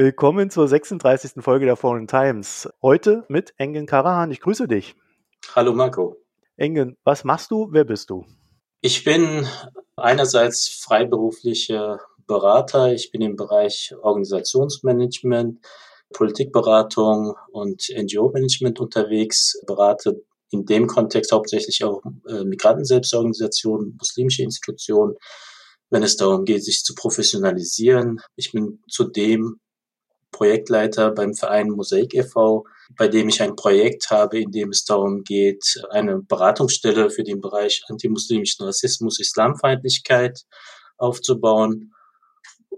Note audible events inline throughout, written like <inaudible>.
Willkommen zur 36. Folge der Foreign Times. Heute mit Engen Karahan. Ich grüße dich. Hallo Marco. Engen, was machst du? Wer bist du? Ich bin einerseits freiberuflicher Berater. Ich bin im Bereich Organisationsmanagement, Politikberatung und NGO-Management unterwegs, berate in dem Kontext hauptsächlich auch äh, Migranten-Selbstorganisationen, muslimische Institutionen, wenn es darum geht, sich zu professionalisieren. Ich bin zudem Projektleiter beim Verein Mosaik e.V., bei dem ich ein Projekt habe, in dem es darum geht, eine Beratungsstelle für den Bereich antimuslimischen Rassismus, Islamfeindlichkeit aufzubauen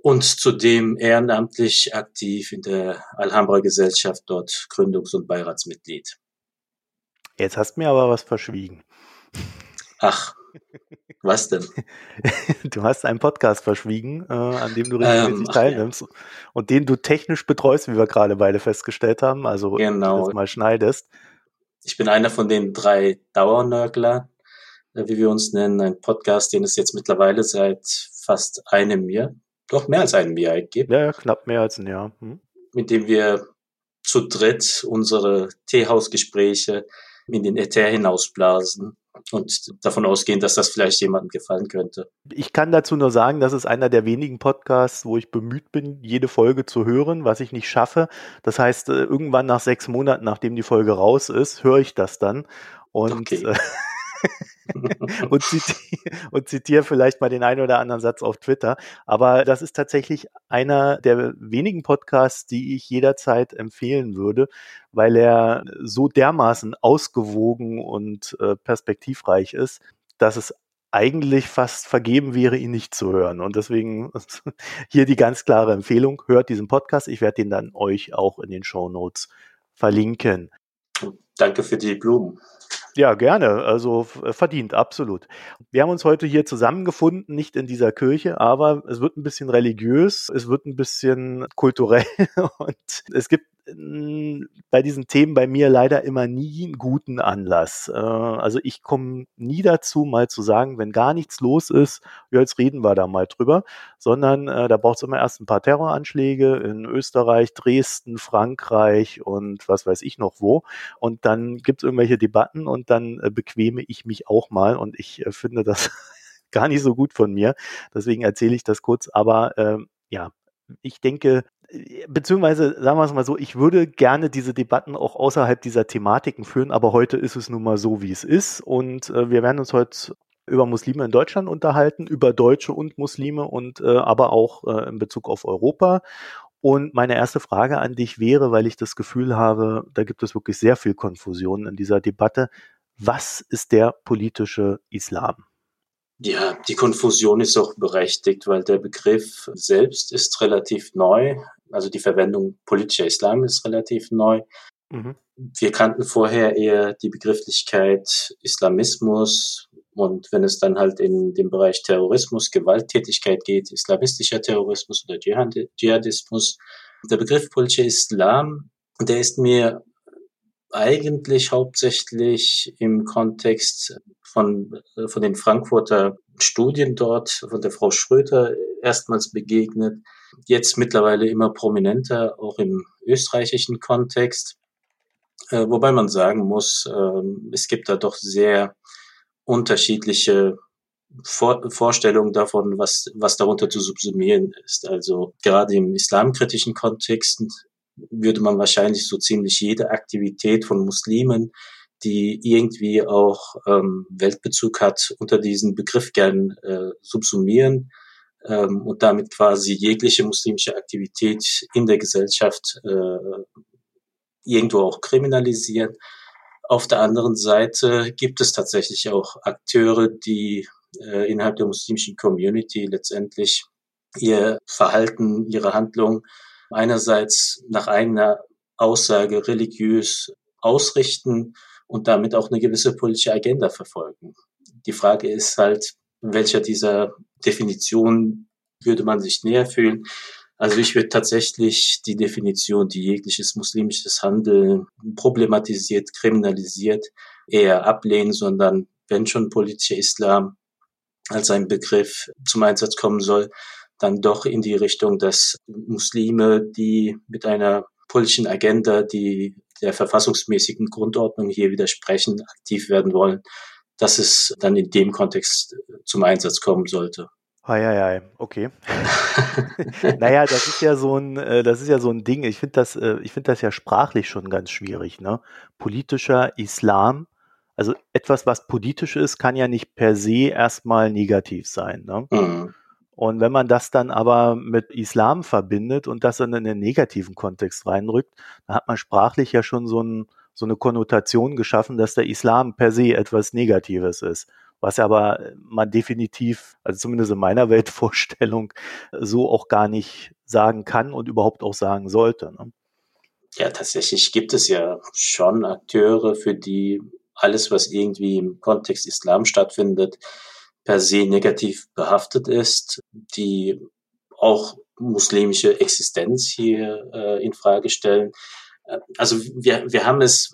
und zudem ehrenamtlich aktiv in der Alhambra Gesellschaft dort Gründungs- und Beiratsmitglied. Jetzt hast du mir aber was verschwiegen. Ach, was denn? <laughs> Du hast einen Podcast verschwiegen, äh, an dem du regelmäßig ähm, teilnimmst ja. und den du technisch betreust, wie wir gerade beide festgestellt haben, also genau. das mal schneidest. Ich bin einer von den drei Dauernörgler, äh, wie wir uns nennen, ein Podcast, den es jetzt mittlerweile seit fast einem Jahr, doch mehr als einem Jahr gibt. Ja, knapp mehr als ein Jahr. Hm. Mit dem wir zu dritt unsere Teehausgespräche in den Äther hinausblasen und davon ausgehen, dass das vielleicht jemandem gefallen könnte. Ich kann dazu nur sagen, das ist einer der wenigen Podcasts, wo ich bemüht bin, jede Folge zu hören, was ich nicht schaffe. Das heißt, äh, irgendwann nach sechs Monaten, nachdem die Folge raus ist, höre ich das dann. Und okay. <laughs> Und, zitiere, <laughs> und zitiere vielleicht mal den einen oder anderen Satz auf Twitter. Aber das ist tatsächlich einer der wenigen Podcasts, die ich jederzeit empfehlen würde, weil er so dermaßen ausgewogen und äh, perspektivreich ist, dass es eigentlich fast vergeben wäre, ihn nicht zu hören. Und deswegen <laughs> hier die ganz klare Empfehlung, hört diesen Podcast. Ich werde den dann euch auch in den Show Notes verlinken. Danke für die Blumen. Ja, gerne. Also verdient, absolut. Wir haben uns heute hier zusammengefunden, nicht in dieser Kirche, aber es wird ein bisschen religiös, es wird ein bisschen kulturell <laughs> und es gibt bei diesen Themen bei mir leider immer nie einen guten Anlass. Äh, also ich komme nie dazu, mal zu sagen, wenn gar nichts los ist, jetzt reden wir da mal drüber, sondern äh, da braucht es immer erst ein paar Terroranschläge in Österreich, Dresden, Frankreich und was weiß ich noch wo. Und dann gibt es irgendwelche Debatten und dann äh, bequeme ich mich auch mal und ich finde das <laughs> gar nicht so gut von mir. Deswegen erzähle ich das kurz. Aber ähm, ja, ich denke, beziehungsweise sagen wir es mal so, ich würde gerne diese Debatten auch außerhalb dieser Thematiken führen, aber heute ist es nun mal so, wie es ist. Und äh, wir werden uns heute über Muslime in Deutschland unterhalten, über Deutsche und Muslime und äh, aber auch äh, in Bezug auf Europa. Und meine erste Frage an dich wäre, weil ich das Gefühl habe, da gibt es wirklich sehr viel Konfusion in dieser Debatte. Was ist der politische Islam? Ja, die Konfusion ist auch berechtigt, weil der Begriff selbst ist relativ neu. Also die Verwendung politischer Islam ist relativ neu. Mhm. Wir kannten vorher eher die Begrifflichkeit Islamismus und wenn es dann halt in den Bereich Terrorismus, Gewalttätigkeit geht, islamistischer Terrorismus oder Dschihadismus. Der Begriff politischer Islam, der ist mir eigentlich hauptsächlich im Kontext von, äh, von den Frankfurter Studien dort, von der Frau Schröter erstmals begegnet, jetzt mittlerweile immer prominenter, auch im österreichischen Kontext. Äh, wobei man sagen muss, äh, es gibt da doch sehr unterschiedliche Vor Vorstellungen davon, was, was darunter zu subsumieren ist. Also gerade im islamkritischen Kontext würde man wahrscheinlich so ziemlich jede Aktivität von Muslimen, die irgendwie auch ähm, Weltbezug hat, unter diesen Begriff gern äh, subsumieren ähm, und damit quasi jegliche muslimische Aktivität in der Gesellschaft äh, irgendwo auch kriminalisieren. Auf der anderen Seite gibt es tatsächlich auch Akteure, die äh, innerhalb der muslimischen Community letztendlich ihr Verhalten, ihre Handlung einerseits nach eigener Aussage religiös ausrichten und damit auch eine gewisse politische Agenda verfolgen. Die Frage ist halt, welcher dieser Definition würde man sich näher fühlen? Also ich würde tatsächlich die Definition, die jegliches muslimisches Handeln problematisiert, kriminalisiert, eher ablehnen, sondern wenn schon politischer Islam als ein Begriff zum Einsatz kommen soll, dann doch in die Richtung, dass Muslime, die mit einer politischen Agenda, die der verfassungsmäßigen Grundordnung hier widersprechen, aktiv werden wollen, dass es dann in dem Kontext zum Einsatz kommen sollte. Eieiei, okay. <laughs> naja, das ist ja so ein, äh, das ist ja so ein Ding. Ich finde das, äh, ich finde das ja sprachlich schon ganz schwierig, ne? Politischer Islam, also etwas, was politisch ist, kann ja nicht per se erstmal negativ sein, ne? Mhm. Und wenn man das dann aber mit Islam verbindet und das dann in den negativen Kontext reinrückt, dann hat man sprachlich ja schon so, ein, so eine Konnotation geschaffen, dass der Islam per se etwas Negatives ist was aber man definitiv, also zumindest in meiner <laughs> Weltvorstellung, so auch gar nicht sagen kann und überhaupt auch sagen sollte. Ne? Ja, tatsächlich gibt es ja schon Akteure, für die alles, was irgendwie im Kontext Islam stattfindet, per se negativ behaftet ist, die auch muslimische Existenz hier äh, in Frage stellen. Äh, also wir, wir haben es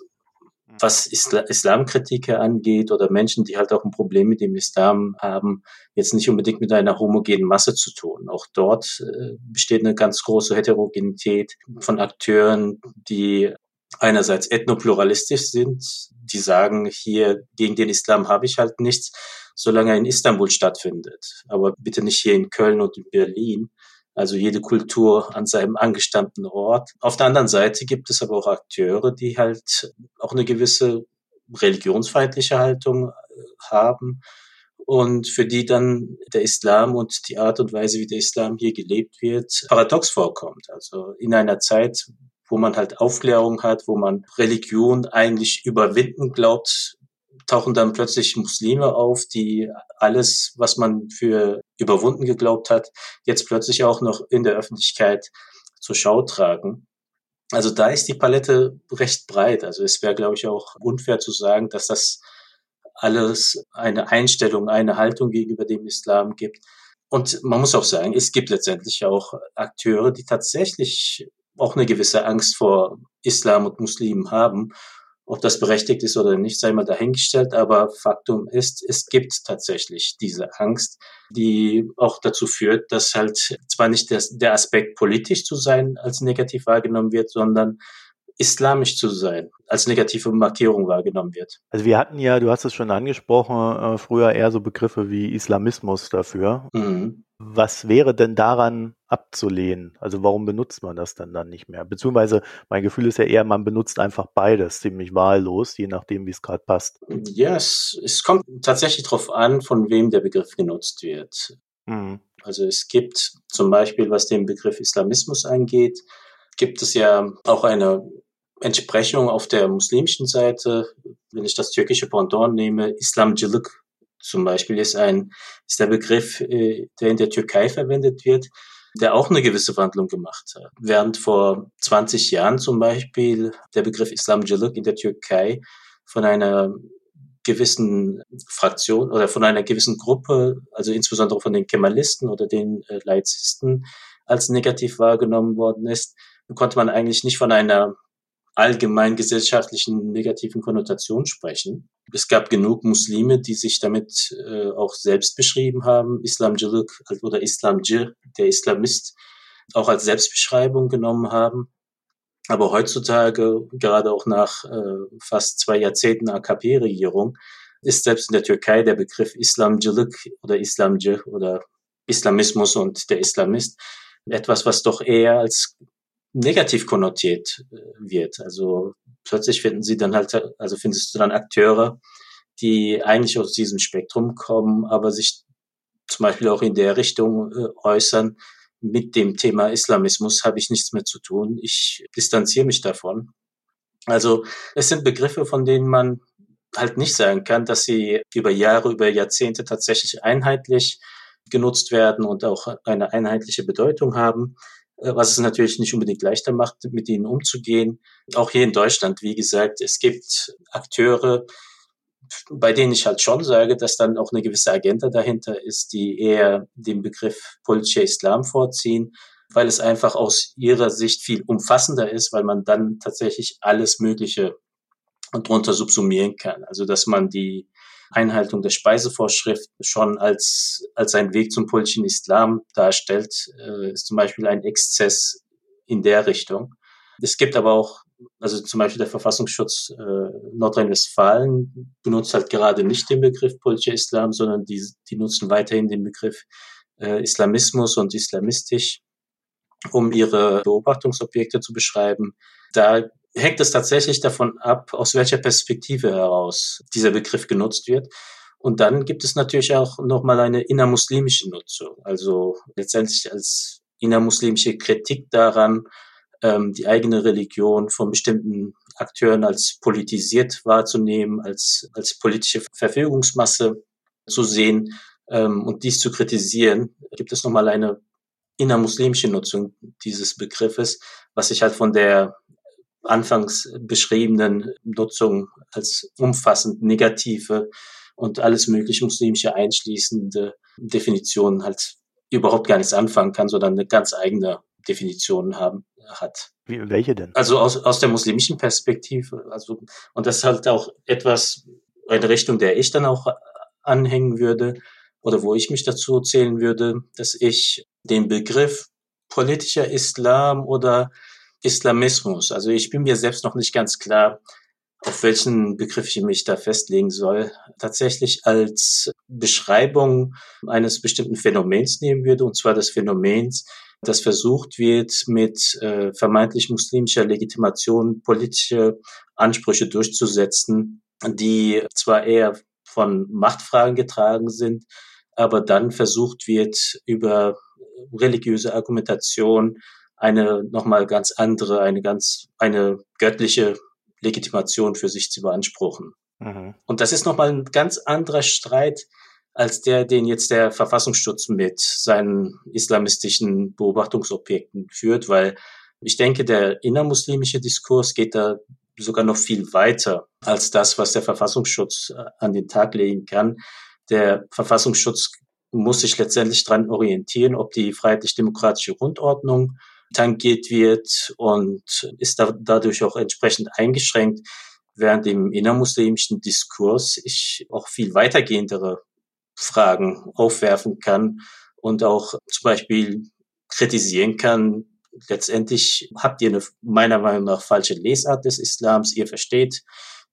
was Isla Islamkritiker angeht oder Menschen, die halt auch ein Problem mit dem Islam haben, jetzt nicht unbedingt mit einer homogenen Masse zu tun. Auch dort äh, besteht eine ganz große Heterogenität von Akteuren, die einerseits ethnopluralistisch sind, die sagen, hier gegen den Islam habe ich halt nichts, solange er in Istanbul stattfindet, aber bitte nicht hier in Köln und in Berlin also jede Kultur an seinem angestammten Ort. Auf der anderen Seite gibt es aber auch Akteure, die halt auch eine gewisse religionsfeindliche Haltung äh, haben und für die dann der Islam und die Art und Weise, wie der Islam hier gelebt wird, paradox vorkommt. Also in einer Zeit, wo man halt Aufklärung hat, wo man Religion eigentlich überwinden glaubt, tauchen dann plötzlich Muslime auf, die alles, was man für überwunden geglaubt hat, jetzt plötzlich auch noch in der Öffentlichkeit zur Schau tragen. Also da ist die Palette recht breit. Also es wäre, glaube ich, auch unfair zu sagen, dass das alles eine Einstellung, eine Haltung gegenüber dem Islam gibt. Und man muss auch sagen, es gibt letztendlich auch Akteure, die tatsächlich auch eine gewisse Angst vor Islam und Muslimen haben ob das berechtigt ist oder nicht, sei mal dahingestellt. Aber Faktum ist, es gibt tatsächlich diese Angst, die auch dazu führt, dass halt zwar nicht das, der Aspekt politisch zu sein als negativ wahrgenommen wird, sondern islamisch zu sein, als negative Markierung wahrgenommen wird. Also wir hatten ja, du hast es schon angesprochen, äh, früher eher so Begriffe wie Islamismus dafür. Mhm. Was wäre denn daran abzulehnen? Also warum benutzt man das denn dann nicht mehr? Beziehungsweise mein Gefühl ist ja eher, man benutzt einfach beides ziemlich wahllos, je nachdem, wie es gerade passt. Ja, es, es kommt tatsächlich darauf an, von wem der Begriff genutzt wird. Mhm. Also es gibt zum Beispiel, was den Begriff Islamismus angeht, gibt es ja auch eine Entsprechung auf der muslimischen Seite. Wenn ich das türkische Pendant nehme, Islamcılık zum Beispiel ist ein, ist der Begriff, äh, der in der Türkei verwendet wird, der auch eine gewisse Wandlung gemacht hat. Während vor 20 Jahren zum Beispiel der Begriff Islamcılık in der Türkei von einer gewissen Fraktion oder von einer gewissen Gruppe, also insbesondere von den Kemalisten oder den äh, Laizisten, als negativ wahrgenommen worden ist, konnte man eigentlich nicht von einer allgemein gesellschaftlichen negativen Konnotation sprechen. Es gab genug Muslime, die sich damit äh, auch selbst beschrieben haben. Islamcılık oder Islamcı, der Islamist, auch als Selbstbeschreibung genommen haben. Aber heutzutage, gerade auch nach äh, fast zwei Jahrzehnten AKP-Regierung, ist selbst in der Türkei der Begriff Islamcılık oder Islamcı oder Islamismus und der Islamist etwas, was doch eher als negativ konnotiert äh, wird. Also plötzlich finden sie dann halt, also findest du dann Akteure, die eigentlich aus diesem Spektrum kommen, aber sich zum Beispiel auch in der Richtung äh, äußern, mit dem Thema Islamismus habe ich nichts mehr zu tun. Ich distanziere mich davon. Also es sind Begriffe, von denen man halt nicht sagen kann, dass sie über Jahre, über Jahrzehnte tatsächlich einheitlich genutzt werden und auch eine einheitliche Bedeutung haben. Äh, was es natürlich nicht unbedingt leichter macht, mit ihnen umzugehen. Auch hier in Deutschland, wie gesagt, es gibt Akteure, bei denen ich halt schon sage, dass dann auch eine gewisse Agenda dahinter ist, die eher den Begriff politischer Islam vorziehen, weil es einfach aus ihrer Sicht viel umfassender ist, weil man dann tatsächlich alles Mögliche drunter subsumieren kann. Also dass man die Einhaltung der Speisevorschrift schon als, als ein Weg zum politischen Islam darstellt, äh, ist zum Beispiel ein Exzess in der Richtung. Es gibt aber auch, also zum Beispiel der Verfassungsschutz äh, Nordrhein-Westfalen benutzt halt gerade nicht den Begriff politischer Islam, sondern die, die nutzen weiterhin den Begriff äh, Islamismus und islamistisch, um ihre Beobachtungsobjekte zu beschreiben. Da hängt es tatsächlich davon ab, aus welcher Perspektive heraus dieser Begriff genutzt wird. Und dann gibt es natürlich auch nochmal eine innermuslimische Nutzung, also letztendlich als innermuslimische Kritik daran, ähm, die eigene Religion von bestimmten Akteuren als politisiert wahrzunehmen, als, als politische Verfügungsmasse zu sehen ähm, und dies zu kritisieren, gibt es nochmal eine innermuslimische Nutzung dieses Begriffes, was sich halt von der anfangs beschriebenen Nutzung als umfassend negative und alles mögliche muslimische einschließende Definition halt überhaupt gar nichts anfangen kann, sondern eine ganz eigene Definition haben, hat. Wie, welche denn? Also aus, aus der muslimischen Perspektive. Also, und das ist halt auch etwas, eine Richtung, der ich dann auch anhängen würde oder wo ich mich dazu zählen würde, dass ich den Begriff politischer Islam oder Islamismus. Also ich bin mir selbst noch nicht ganz klar, auf welchen Begriff ich mich da festlegen soll, tatsächlich als Beschreibung eines bestimmten Phänomens nehmen würde, und zwar des Phänomens, das versucht wird, mit äh, vermeintlich muslimischer Legitimation politische Ansprüche durchzusetzen, die zwar eher von Machtfragen getragen sind, aber dann versucht wird, über religiöse Argumentation eine nochmal ganz andere, eine ganz, eine göttliche Legitimation für sich zu beanspruchen. Mhm. Und das ist nochmal ein ganz anderer Streit als der, den jetzt der Verfassungsschutz mit seinen islamistischen Beobachtungsobjekten führt, weil ich denke, der innermuslimische Diskurs geht da sogar noch viel weiter als das, was der Verfassungsschutz äh, an den Tag legen kann. Der Verfassungsschutz muss sich letztendlich dran orientieren, ob die freiheitlich-demokratische Grundordnung tangiert wird und ist da, dadurch auch entsprechend eingeschränkt, während im innermuslimischen Diskurs ich auch viel weitergehendere Fragen aufwerfen kann und auch zum Beispiel kritisieren kann, letztendlich habt ihr eine meiner Meinung nach falsche Lesart des Islams, ihr versteht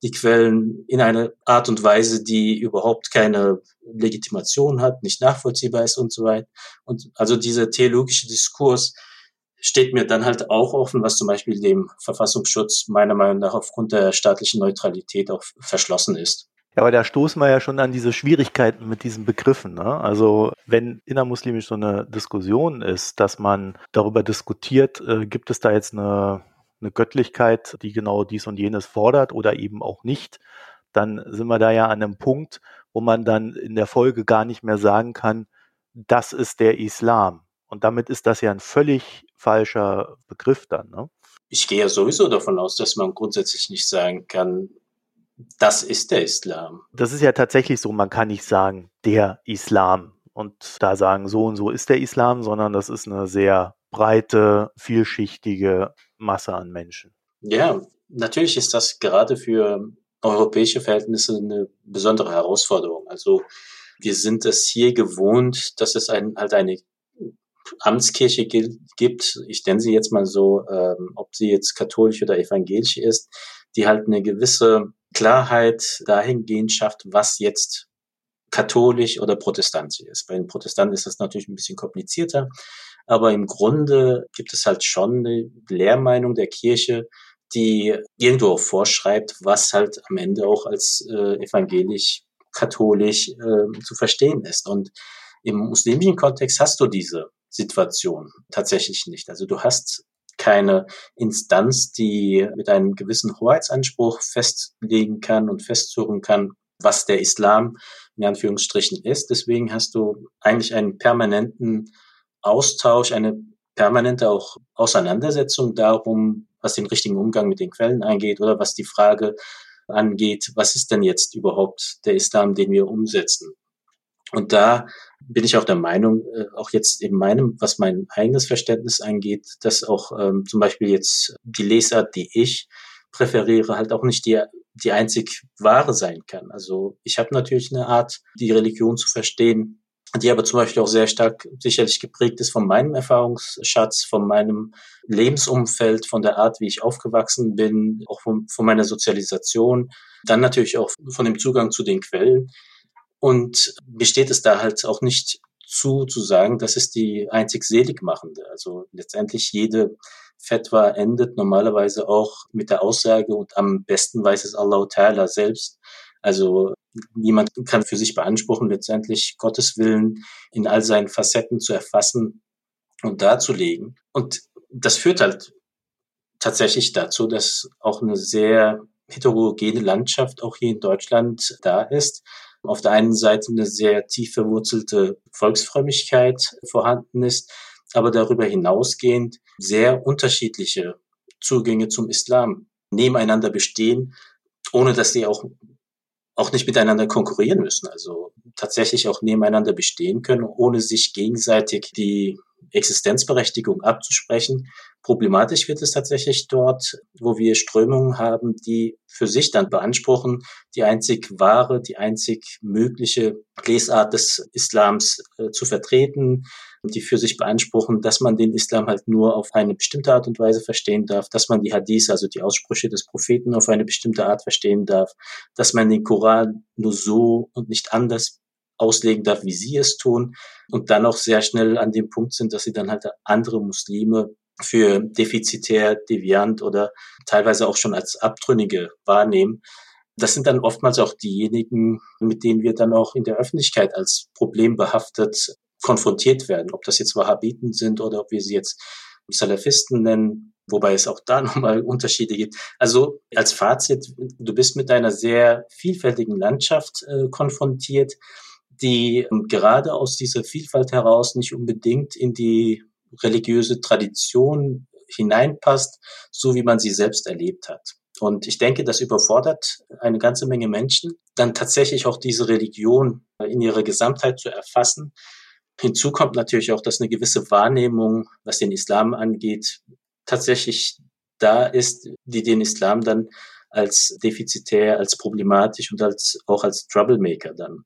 die Quellen in einer Art und Weise, die überhaupt keine Legitimation hat, nicht nachvollziehbar ist und so weiter. Und also dieser theologische Diskurs steht mir dann halt auch offen, was zum Beispiel dem Verfassungsschutz meiner Meinung nach aufgrund der staatlichen Neutralität auch verschlossen ist. Ja, aber da stoßen wir ja schon an diese Schwierigkeiten mit diesen Begriffen. Ne? Also wenn innermuslimisch so eine Diskussion ist, dass man darüber diskutiert, äh, gibt es da jetzt eine, eine Göttlichkeit, die genau dies und jenes fordert oder eben auch nicht, dann sind wir da ja an einem Punkt, wo man dann in der Folge gar nicht mehr sagen kann, das ist der Islam. Und damit ist das ja ein völlig falscher Begriff dann. Ne? Ich gehe ja sowieso davon aus, dass man grundsätzlich nicht sagen kann, das ist der Islam. Das ist ja tatsächlich so, man kann nicht sagen, der Islam und da sagen, so und so ist der Islam, sondern das ist eine sehr breite, vielschichtige Masse an Menschen. Ja, natürlich ist das gerade für europäische Verhältnisse eine besondere Herausforderung. Also wir sind es hier gewohnt, dass es ein, halt eine Amtskirche gibt, ich nenne sie jetzt mal so, ähm, ob sie jetzt katholisch oder evangelisch ist, die halt eine gewisse Klarheit dahingehend schafft, was jetzt katholisch oder protestantisch ist. Bei den Protestanten ist das natürlich ein bisschen komplizierter, aber im Grunde gibt es halt schon eine Lehrmeinung der Kirche, die irgendwo auch vorschreibt, was halt am Ende auch als äh, evangelisch, katholisch äh, zu verstehen ist. Und im muslimischen Kontext hast du diese Situation tatsächlich nicht. Also du hast keine Instanz, die mit einem gewissen Hoheitsanspruch festlegen kann und festzurren kann, was der Islam in Anführungsstrichen ist. Deswegen hast du eigentlich einen permanenten Austausch, eine permanente auch Auseinandersetzung darum, was den richtigen Umgang mit den Quellen angeht oder was die Frage angeht, was ist denn jetzt überhaupt der Islam, den wir umsetzen? Und da bin ich auch der Meinung, äh, auch jetzt in meinem, was mein eigenes Verständnis angeht, dass auch ähm, zum Beispiel jetzt die Lesart, die ich präferiere, halt auch nicht die die einzig wahre sein kann. Also ich habe natürlich eine Art, die Religion zu verstehen, die aber zum Beispiel auch sehr stark sicherlich geprägt ist von meinem Erfahrungsschatz, von meinem Lebensumfeld, von der Art, wie ich aufgewachsen bin, auch von, von meiner Sozialisation, dann natürlich auch von dem Zugang zu den Quellen. Und besteht es da halt auch nicht zu, zu sagen, das ist die einzig seligmachende. Also letztendlich jede Fetwa endet normalerweise auch mit der Aussage und am besten weiß es Allah Ta'ala selbst. Also niemand kann für sich beanspruchen, letztendlich Gottes Willen in all seinen Facetten zu erfassen und darzulegen. Und das führt halt tatsächlich dazu, dass auch eine sehr heterogene Landschaft auch hier in Deutschland da ist. Auf der einen Seite eine sehr tief verwurzelte Volksfrömmigkeit vorhanden ist, aber darüber hinausgehend sehr unterschiedliche Zugänge zum Islam nebeneinander bestehen, ohne dass sie auch auch nicht miteinander konkurrieren müssen, also tatsächlich auch nebeneinander bestehen können, ohne sich gegenseitig die Existenzberechtigung abzusprechen. Problematisch wird es tatsächlich dort, wo wir Strömungen haben, die für sich dann beanspruchen, die einzig wahre, die einzig mögliche Lesart des Islams äh, zu vertreten, die für sich beanspruchen, dass man den Islam halt nur auf eine bestimmte Art und Weise verstehen darf, dass man die Hadith, also die Aussprüche des Propheten auf eine bestimmte Art verstehen darf, dass man den Koran nur so und nicht anders auslegen darf, wie sie es tun und dann auch sehr schnell an dem Punkt sind, dass sie dann halt andere Muslime für defizitär, deviant oder teilweise auch schon als Abtrünnige wahrnehmen. Das sind dann oftmals auch diejenigen, mit denen wir dann auch in der Öffentlichkeit als problembehaftet konfrontiert werden. Ob das jetzt Wahhabiten sind oder ob wir sie jetzt Salafisten nennen, wobei es auch da <laughs> nochmal Unterschiede gibt. Also als Fazit, du bist mit einer sehr vielfältigen Landschaft äh, konfrontiert, die ähm, gerade aus dieser Vielfalt heraus nicht unbedingt in die religiöse Tradition hineinpasst, so wie man sie selbst erlebt hat. Und ich denke, das überfordert eine ganze Menge Menschen, dann tatsächlich auch diese Religion in ihrer Gesamtheit zu erfassen, Hinzu kommt natürlich auch, dass eine gewisse Wahrnehmung, was den Islam angeht, tatsächlich da ist, die den Islam dann als defizitär, als problematisch und als auch als Troublemaker dann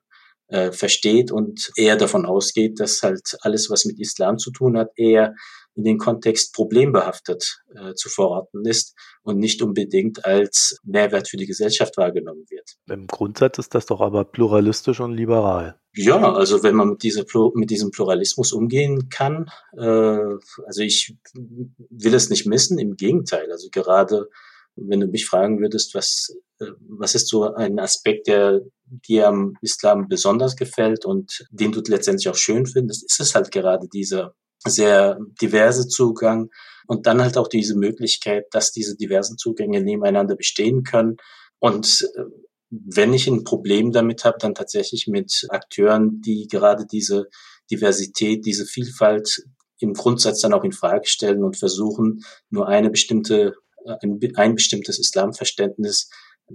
äh, versteht und eher davon ausgeht, dass halt alles, was mit Islam zu tun hat, eher in den Kontext problembehaftet äh, zu verorten ist und nicht unbedingt als Mehrwert für die Gesellschaft wahrgenommen wird. Im Grundsatz ist das doch aber pluralistisch und liberal. Ja, also wenn man mit, dieser, mit diesem Pluralismus umgehen kann, äh, also ich will es nicht missen, im Gegenteil. Also gerade wenn du mich fragen würdest, was, äh, was ist so ein Aspekt, der dir am Islam besonders gefällt und den du letztendlich auch schön findest, ist es halt gerade dieser sehr diverse Zugang und dann halt auch diese Möglichkeit, dass diese diversen Zugänge nebeneinander bestehen können. Und äh, wenn ich ein Problem damit habe, dann tatsächlich mit Akteuren, die gerade diese Diversität, diese Vielfalt im Grundsatz dann auch in Frage stellen und versuchen, nur eine bestimmte, ein, ein bestimmtes Islamverständnis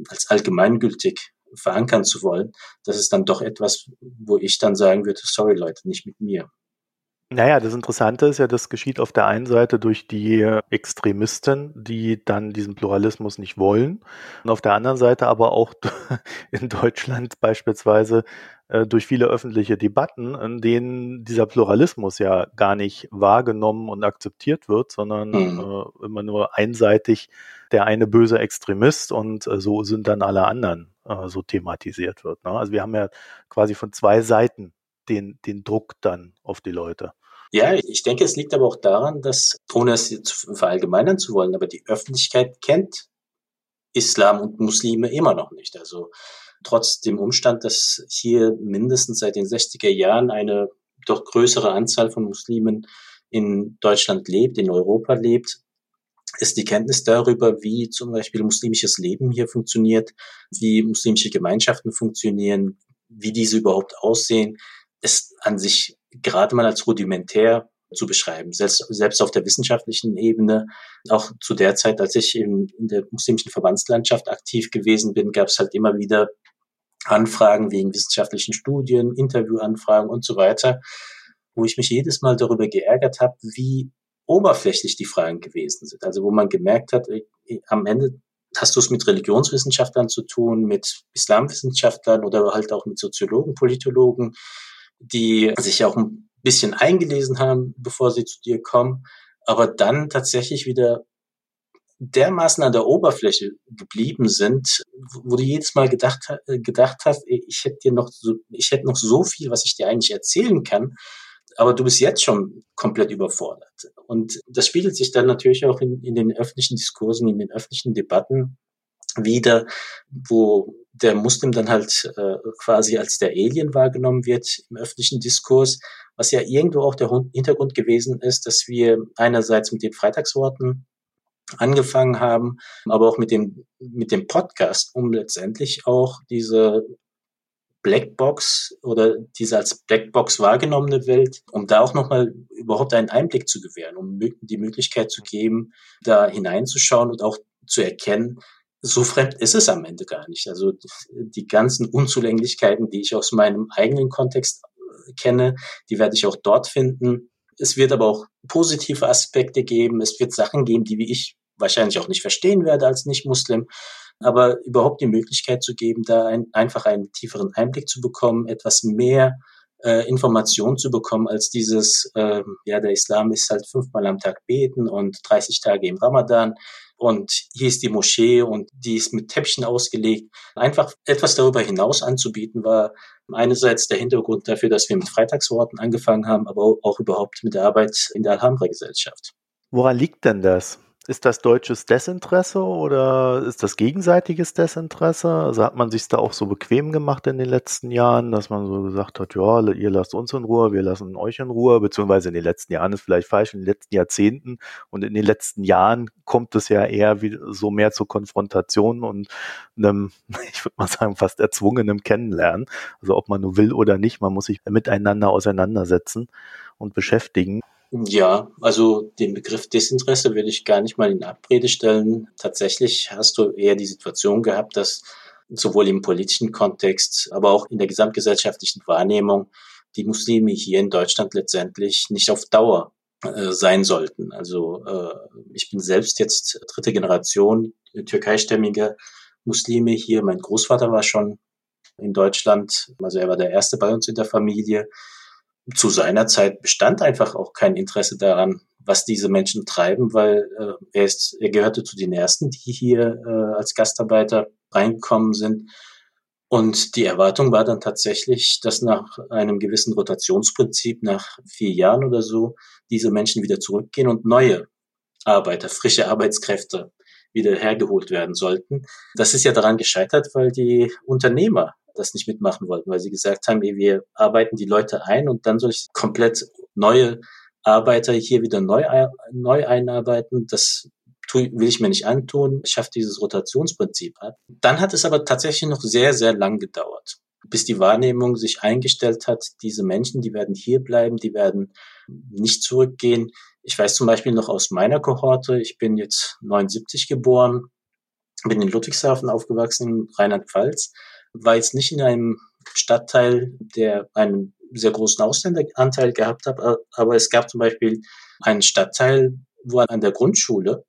als allgemeingültig verankern zu wollen. Das ist dann doch etwas, wo ich dann sagen würde, sorry Leute, nicht mit mir. Naja, das Interessante ist ja, das geschieht auf der einen Seite durch die Extremisten, die dann diesen Pluralismus nicht wollen. Und auf der anderen Seite aber auch <laughs> in Deutschland beispielsweise äh, durch viele öffentliche Debatten, in denen dieser Pluralismus ja gar nicht wahrgenommen und akzeptiert wird, sondern mhm. äh, immer nur einseitig der eine böse Extremist und äh, so sind dann alle anderen so thematisiert wird. Ne? Also wir haben ja quasi von zwei Seiten den, den Druck dann auf die Leute. Ja, ich denke, es liegt aber auch daran, dass, ohne es jetzt verallgemeinern zu wollen, aber die Öffentlichkeit kennt Islam und Muslime immer noch nicht. Also trotz dem Umstand, dass hier mindestens seit den 60er Jahren eine doch größere Anzahl von Muslimen in Deutschland lebt, in Europa lebt, ist die Kenntnis darüber, wie zum Beispiel muslimisches Leben hier funktioniert, wie muslimische Gemeinschaften funktionieren, wie diese überhaupt aussehen, ist an sich gerade mal als rudimentär zu beschreiben. Selbst, selbst auf der wissenschaftlichen Ebene, auch zu der Zeit, als ich in, in der muslimischen Verbandslandschaft aktiv gewesen bin, gab es halt immer wieder Anfragen wegen wissenschaftlichen Studien, Interviewanfragen und so weiter, wo ich mich jedes Mal darüber geärgert habe, wie oberflächlich die Fragen gewesen sind. Also wo man gemerkt hat, äh, am Ende hast du es mit Religionswissenschaftlern zu tun, mit Islamwissenschaftlern oder halt auch mit Soziologen, Politologen, die sich auch ein bisschen eingelesen haben, bevor sie zu dir kommen, aber dann tatsächlich wieder dermaßen an der Oberfläche geblieben sind, wo du jedes Mal gedacht, gedacht hast, ich hätte dir noch so, ich hätte noch so viel, was ich dir eigentlich erzählen kann, aber du bist jetzt schon komplett überfordert. Und das spiegelt sich dann natürlich auch in, in den öffentlichen Diskursen, in den öffentlichen Debatten wieder, wo der Muslim dann halt äh, quasi als der Alien wahrgenommen wird im öffentlichen Diskurs, was ja irgendwo auch der Hintergrund gewesen ist, dass wir einerseits mit den Freitagsworten angefangen haben, aber auch mit dem, mit dem Podcast, um letztendlich auch diese Blackbox oder diese als Blackbox wahrgenommene Welt, um da auch nochmal überhaupt einen Einblick zu gewähren, um die Möglichkeit zu geben, da hineinzuschauen und auch zu erkennen, so fremd ist es am Ende gar nicht. Also die ganzen Unzulänglichkeiten, die ich aus meinem eigenen Kontext äh, kenne, die werde ich auch dort finden. Es wird aber auch positive Aspekte geben. Es wird Sachen geben, die wie ich wahrscheinlich auch nicht verstehen werde als Nicht-Muslim. Aber überhaupt die Möglichkeit zu geben, da ein, einfach einen tieferen Einblick zu bekommen, etwas mehr äh, Informationen zu bekommen als dieses, äh, ja, der Islam ist halt fünfmal am Tag beten und 30 Tage im Ramadan und hier ist die Moschee und die ist mit Täppchen ausgelegt. Einfach etwas darüber hinaus anzubieten war einerseits der Hintergrund dafür, dass wir mit Freitagsworten angefangen haben, aber auch überhaupt mit der Arbeit in der Alhambra-Gesellschaft. Woran liegt denn das? Ist das deutsches Desinteresse oder ist das gegenseitiges Desinteresse? Also hat man sich da auch so bequem gemacht in den letzten Jahren, dass man so gesagt hat, ja, ihr lasst uns in Ruhe, wir lassen euch in Ruhe, beziehungsweise in den letzten Jahren ist vielleicht falsch, in den letzten Jahrzehnten und in den letzten Jahren kommt es ja eher wie so mehr zur Konfrontation und einem, <laughs> ich würde mal sagen, fast erzwungenem Kennenlernen. Also ob man nur will oder nicht, man muss sich miteinander auseinandersetzen und beschäftigen. Ja, also den Begriff Desinteresse will ich gar nicht mal in Abrede stellen. Tatsächlich hast du eher die Situation gehabt, dass sowohl im politischen Kontext, aber auch in der gesamtgesellschaftlichen Wahrnehmung die Muslime hier in Deutschland letztendlich nicht auf Dauer äh, sein sollten. Also äh, ich bin selbst jetzt dritte Generation türkeistämmiger Muslime hier. Mein Großvater war schon in Deutschland, also er war der erste bei uns in der Familie zu seiner Zeit bestand einfach auch kein Interesse daran, was diese Menschen treiben, weil äh, er ist, er gehörte zu den ersten, die hier äh, als Gastarbeiter reingekommen sind. Und die Erwartung war dann tatsächlich, dass nach einem gewissen Rotationsprinzip, nach vier Jahren oder so, diese Menschen wieder zurückgehen und neue Arbeiter, frische Arbeitskräfte wieder hergeholt werden sollten. Das ist ja daran gescheitert, weil die Unternehmer das nicht mitmachen wollten, weil sie gesagt haben, ey, wir arbeiten die Leute ein und dann soll ich komplett neue Arbeiter hier wieder neu, neu einarbeiten. Das will ich mir nicht antun. Ich schaffe dieses Rotationsprinzip ab. Dann hat es aber tatsächlich noch sehr, sehr lang gedauert, bis die Wahrnehmung sich eingestellt hat, diese Menschen, die werden hier bleiben, die werden nicht zurückgehen. Ich weiß zum Beispiel noch aus meiner Kohorte, ich bin jetzt 79 geboren, bin in Ludwigshafen aufgewachsen, in Rheinland-Pfalz war jetzt nicht in einem Stadtteil, der einen sehr großen Ausländeranteil gehabt hat, aber es gab zum Beispiel einen Stadtteil, wo an der Grundschule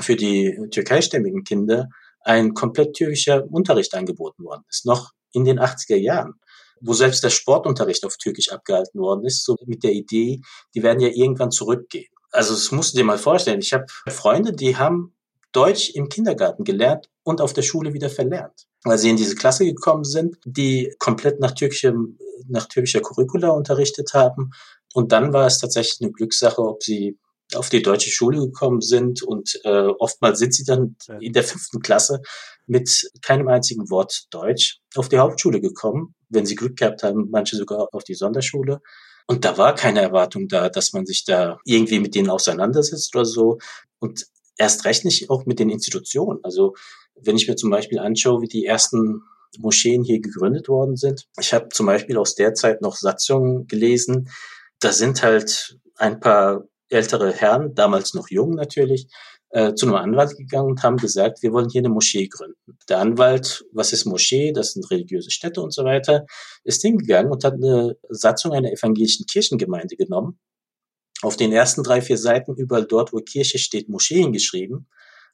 für die türkeistämmigen Kinder ein komplett türkischer Unterricht angeboten worden ist, noch in den 80er Jahren, wo selbst der Sportunterricht auf Türkisch abgehalten worden ist, so mit der Idee, die werden ja irgendwann zurückgehen. Also das musst du dir mal vorstellen. Ich habe Freunde, die haben Deutsch im Kindergarten gelernt und auf der Schule wieder verlernt weil sie in diese Klasse gekommen sind, die komplett nach türkischem, nach türkischer Curricula unterrichtet haben. Und dann war es tatsächlich eine Glückssache, ob sie auf die deutsche Schule gekommen sind und äh, oftmals sind sie dann in der fünften Klasse mit keinem einzigen Wort Deutsch auf die Hauptschule gekommen. Wenn sie Glück gehabt haben, manche sogar auf die Sonderschule. Und da war keine Erwartung da, dass man sich da irgendwie mit denen auseinandersetzt oder so. Und erst recht nicht auch mit den Institutionen. Also wenn ich mir zum Beispiel anschaue, wie die ersten Moscheen hier gegründet worden sind. Ich habe zum Beispiel aus der Zeit noch Satzungen gelesen. Da sind halt ein paar ältere Herren, damals noch jung natürlich, äh, zu einem Anwalt gegangen und haben gesagt, wir wollen hier eine Moschee gründen. Der Anwalt, was ist Moschee? Das sind religiöse Städte und so weiter, ist hingegangen und hat eine Satzung einer evangelischen Kirchengemeinde genommen. Auf den ersten drei, vier Seiten überall dort, wo Kirche steht, Moscheen geschrieben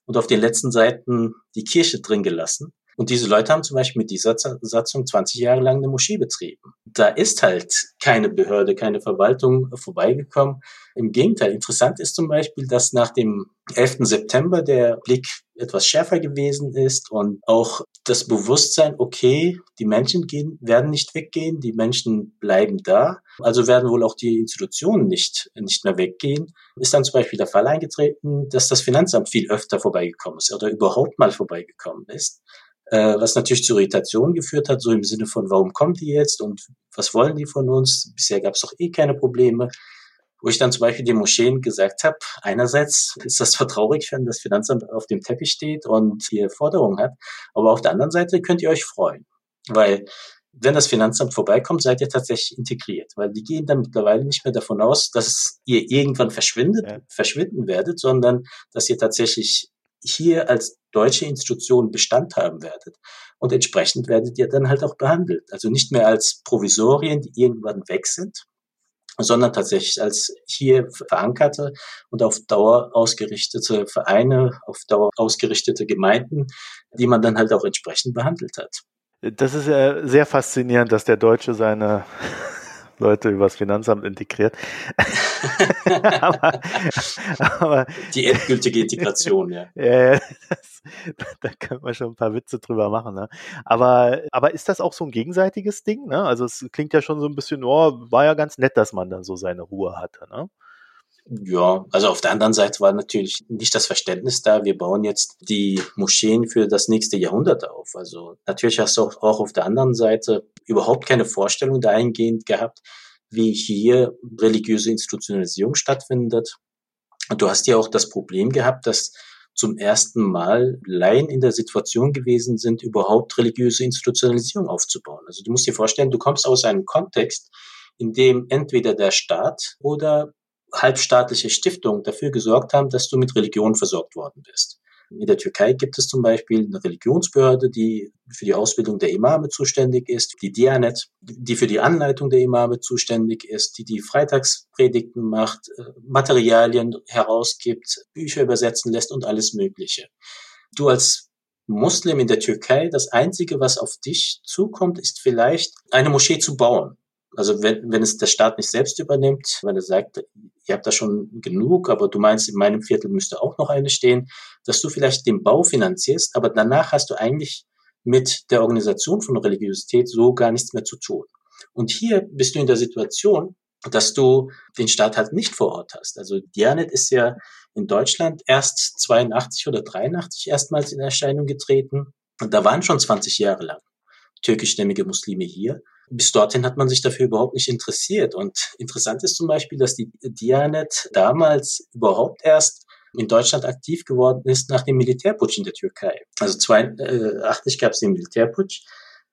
und auf den letzten Seiten die Kirche drin gelassen. Und diese Leute haben zum Beispiel mit dieser Satzung 20 Jahre lang eine Moschee betrieben. Da ist halt keine Behörde, keine Verwaltung vorbeigekommen. Im Gegenteil, interessant ist zum Beispiel, dass nach dem 11. September der Blick etwas schärfer gewesen ist und auch das Bewusstsein, okay, die Menschen gehen, werden nicht weggehen, die Menschen bleiben da, also werden wohl auch die Institutionen nicht, nicht mehr weggehen, ist dann zum Beispiel der Fall eingetreten, dass das Finanzamt viel öfter vorbeigekommen ist oder überhaupt mal vorbeigekommen ist äh, was natürlich zu Irritationen geführt hat, so im Sinne von, warum kommen die jetzt und was wollen die von uns? Bisher gab es doch eh keine Probleme. Wo ich dann zum Beispiel den Moscheen gesagt habe, einerseits ist das zwar traurig, wenn das Finanzamt auf dem Teppich steht und hier Forderungen hat, aber auf der anderen Seite könnt ihr euch freuen, weil wenn das Finanzamt vorbeikommt, seid ihr tatsächlich integriert, weil die gehen dann mittlerweile nicht mehr davon aus, dass ihr irgendwann verschwindet, ja. verschwinden werdet, sondern dass ihr tatsächlich hier als deutsche Institution Bestand haben werdet. Und entsprechend werdet ihr dann halt auch behandelt. Also nicht mehr als Provisorien, die irgendwann weg sind, sondern tatsächlich als hier verankerte und auf Dauer ausgerichtete Vereine, auf Dauer ausgerichtete Gemeinden, die man dann halt auch entsprechend behandelt hat. Das ist ja sehr faszinierend, dass der Deutsche seine Leute übers Finanzamt integriert. <laughs> aber, aber, Die endgültige Integration, ja. <laughs> ja das, da können wir schon ein paar Witze drüber machen. Ne? Aber, aber ist das auch so ein gegenseitiges Ding? Ne? Also es klingt ja schon so ein bisschen, oh, war ja ganz nett, dass man dann so seine Ruhe hatte. Ne? Ja, also auf der anderen Seite war natürlich nicht das Verständnis da, wir bauen jetzt die Moscheen für das nächste Jahrhundert auf. Also natürlich hast du auch auf der anderen Seite überhaupt keine Vorstellung dahingehend gehabt, wie hier religiöse Institutionalisierung stattfindet. Und du hast ja auch das Problem gehabt, dass zum ersten Mal Laien in der Situation gewesen sind, überhaupt religiöse Institutionalisierung aufzubauen. Also du musst dir vorstellen, du kommst aus einem Kontext, in dem entweder der Staat oder halbstaatliche Stiftungen dafür gesorgt haben, dass du mit Religion versorgt worden bist. In der Türkei gibt es zum Beispiel eine Religionsbehörde, die für die Ausbildung der Imame zuständig ist, die Dianet, die für die Anleitung der Imame zuständig ist, die die Freitagspredigten macht, äh, Materialien herausgibt, Bücher übersetzen lässt und alles Mögliche. Du als Muslim in der Türkei, das Einzige, was auf dich zukommt, ist vielleicht eine Moschee zu bauen. Also wenn, wenn es der Staat nicht selbst übernimmt, weil er sagt, ihr habt da schon genug, aber du meinst, in meinem Viertel müsste auch noch eine stehen, dass du vielleicht den Bau finanzierst, aber danach hast du eigentlich mit der Organisation von Religiosität so gar nichts mehr zu tun. Und hier bist du in der Situation, dass du den Staat halt nicht vor Ort hast. Also Dianet ist ja in Deutschland erst 82 oder 83 erstmals in Erscheinung getreten. Und da waren schon 20 Jahre lang türkischstämmige Muslime hier bis dorthin hat man sich dafür überhaupt nicht interessiert. Und interessant ist zum Beispiel, dass die Dianet damals überhaupt erst in Deutschland aktiv geworden ist nach dem Militärputsch in der Türkei. Also 82 gab es den Militärputsch.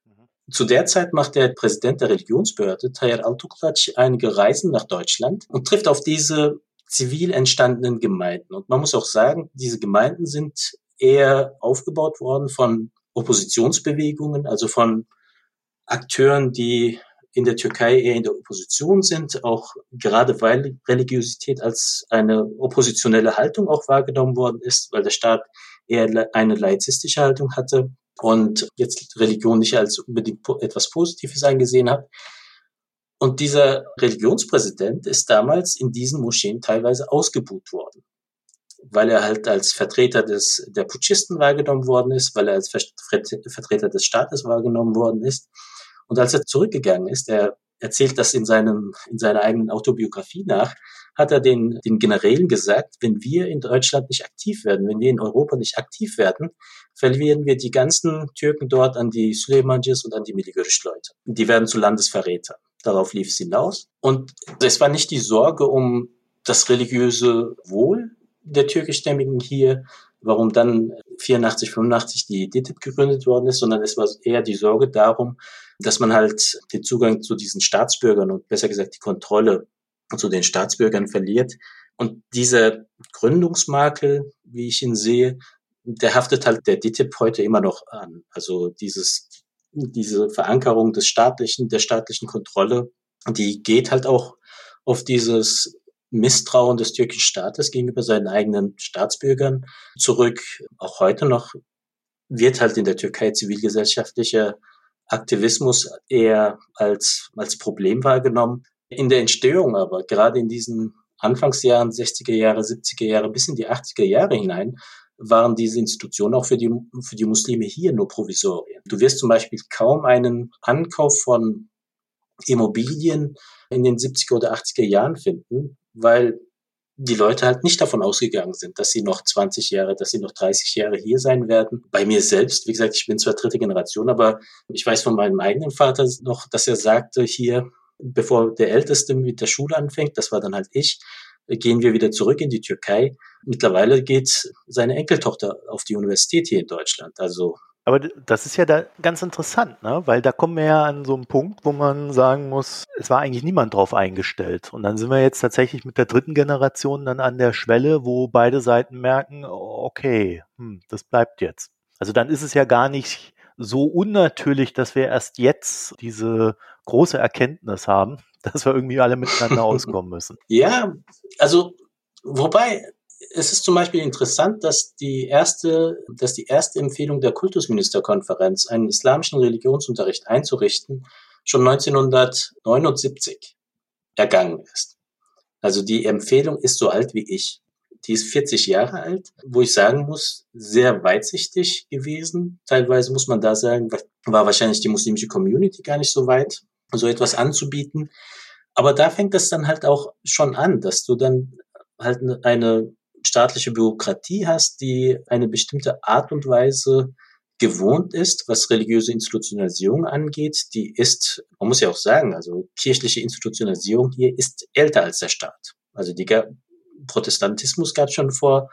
Mhm. Zu der Zeit macht der Präsident der Religionsbehörde, Tayyar Altuklac, einige Reisen nach Deutschland und trifft auf diese zivil entstandenen Gemeinden. Und man muss auch sagen, diese Gemeinden sind eher aufgebaut worden von Oppositionsbewegungen, also von Akteuren, die in der Türkei eher in der Opposition sind, auch gerade weil Religiosität als eine oppositionelle Haltung auch wahrgenommen worden ist, weil der Staat eher eine laizistische Haltung hatte und jetzt Religion nicht als unbedingt etwas Positives angesehen hat. Und dieser Religionspräsident ist damals in diesen Moscheen teilweise ausgebuht worden, weil er halt als Vertreter des, der Putschisten wahrgenommen worden ist, weil er als Vertreter des Staates wahrgenommen worden ist und als er zurückgegangen ist, er erzählt das in seinem, in seiner eigenen Autobiografie nach, hat er den, den Generälen gesagt, wenn wir in Deutschland nicht aktiv werden, wenn wir in Europa nicht aktiv werden, verlieren wir die ganzen Türken dort an die Süleymancis und an die Miligürsch-Leute. Die werden zu Landesverrätern. Darauf lief es hinaus. Und es war nicht die Sorge um das religiöse Wohl der türkischstämmigen hier, warum dann 84, 85 die DITIB gegründet worden ist, sondern es war eher die Sorge darum, dass man halt den Zugang zu diesen Staatsbürgern und besser gesagt die Kontrolle zu den Staatsbürgern verliert. Und dieser Gründungsmakel, wie ich ihn sehe, der haftet halt der DITIB heute immer noch an. Also dieses, diese Verankerung des staatlichen, der staatlichen Kontrolle, die geht halt auch auf dieses Misstrauen des türkischen Staates gegenüber seinen eigenen Staatsbürgern zurück. Auch heute noch wird halt in der Türkei zivilgesellschaftlicher Aktivismus eher als, als Problem wahrgenommen. In der Entstehung aber, gerade in diesen Anfangsjahren, 60er Jahre, 70er Jahre bis in die 80er Jahre hinein, waren diese Institutionen auch für die, für die Muslime hier nur Provisorien. Du wirst zum Beispiel kaum einen Ankauf von Immobilien in den 70er oder 80er Jahren finden, weil die Leute halt nicht davon ausgegangen sind, dass sie noch 20 Jahre, dass sie noch 30 Jahre hier sein werden. Bei mir selbst, wie gesagt, ich bin zwar dritte Generation, aber ich weiß von meinem eigenen Vater noch, dass er sagte hier, bevor der Älteste mit der Schule anfängt, das war dann halt ich, gehen wir wieder zurück in die Türkei. Mittlerweile geht seine Enkeltochter auf die Universität hier in Deutschland. Also aber das ist ja da ganz interessant, ne? weil da kommen wir ja an so einen Punkt, wo man sagen muss, es war eigentlich niemand drauf eingestellt. Und dann sind wir jetzt tatsächlich mit der dritten Generation dann an der Schwelle, wo beide Seiten merken, okay, hm, das bleibt jetzt. Also dann ist es ja gar nicht so unnatürlich, dass wir erst jetzt diese große Erkenntnis haben, <laughs> dass wir irgendwie alle miteinander <laughs> auskommen müssen. Ja, also wobei es ist zum Beispiel interessant, dass die erste, dass die erste Empfehlung der Kultusministerkonferenz, einen islamischen Religionsunterricht einzurichten, schon 1979 ergangen ist. Also die Empfehlung ist so alt wie ich. Die ist 40 Jahre alt, wo ich sagen muss, sehr weitsichtig gewesen. Teilweise muss man da sagen, war wahrscheinlich die muslimische Community gar nicht so weit, so etwas anzubieten. Aber da fängt es dann halt auch schon an, dass du dann halt eine staatliche Bürokratie hast, die eine bestimmte Art und Weise gewohnt ist, was religiöse Institutionalisierung angeht, die ist, man muss ja auch sagen, also kirchliche Institutionalisierung hier ist älter als der Staat. Also die Protestantismus gab es schon vor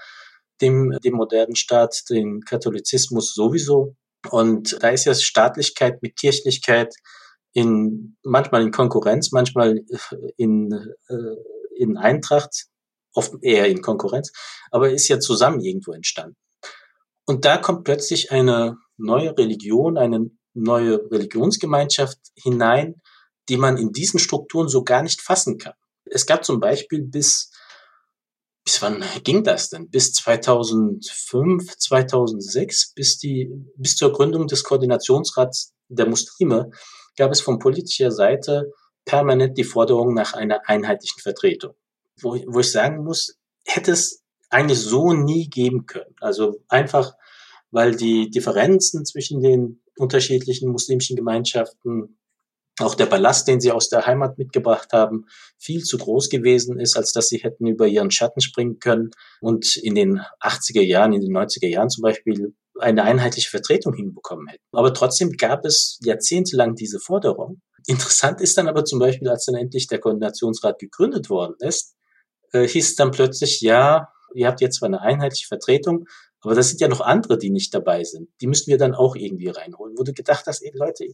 dem, dem modernen Staat, den Katholizismus sowieso. Und da ist ja Staatlichkeit mit Kirchlichkeit in, manchmal in Konkurrenz, manchmal in, äh, in Eintracht oft eher in Konkurrenz, aber ist ja zusammen irgendwo entstanden. Und da kommt plötzlich eine neue Religion, eine neue Religionsgemeinschaft hinein, die man in diesen Strukturen so gar nicht fassen kann. Es gab zum Beispiel bis, bis wann ging das denn? Bis 2005, 2006, bis die, bis zur Gründung des Koordinationsrats der Muslime gab es von politischer Seite permanent die Forderung nach einer einheitlichen Vertretung wo, wo ich sagen muss, hätte es eigentlich so nie geben können. Also einfach, weil die Differenzen zwischen den unterschiedlichen muslimischen Gemeinschaften, auch der Ballast, den sie aus der Heimat mitgebracht haben, viel zu groß gewesen ist, als dass sie hätten über ihren Schatten springen können und in den 80er Jahren, in den 90er Jahren zum Beispiel eine einheitliche Vertretung hinbekommen hätten. Aber trotzdem gab es jahrzehntelang diese Forderung. Interessant ist dann aber zum Beispiel, als dann endlich der Koordinationsrat gegründet worden ist, äh, hieß es dann plötzlich, ja, ihr habt jetzt zwar eine einheitliche Vertretung, aber das sind ja noch andere, die nicht dabei sind. Die müssen wir dann auch irgendwie reinholen. Wo du gedacht hast, ey Leute,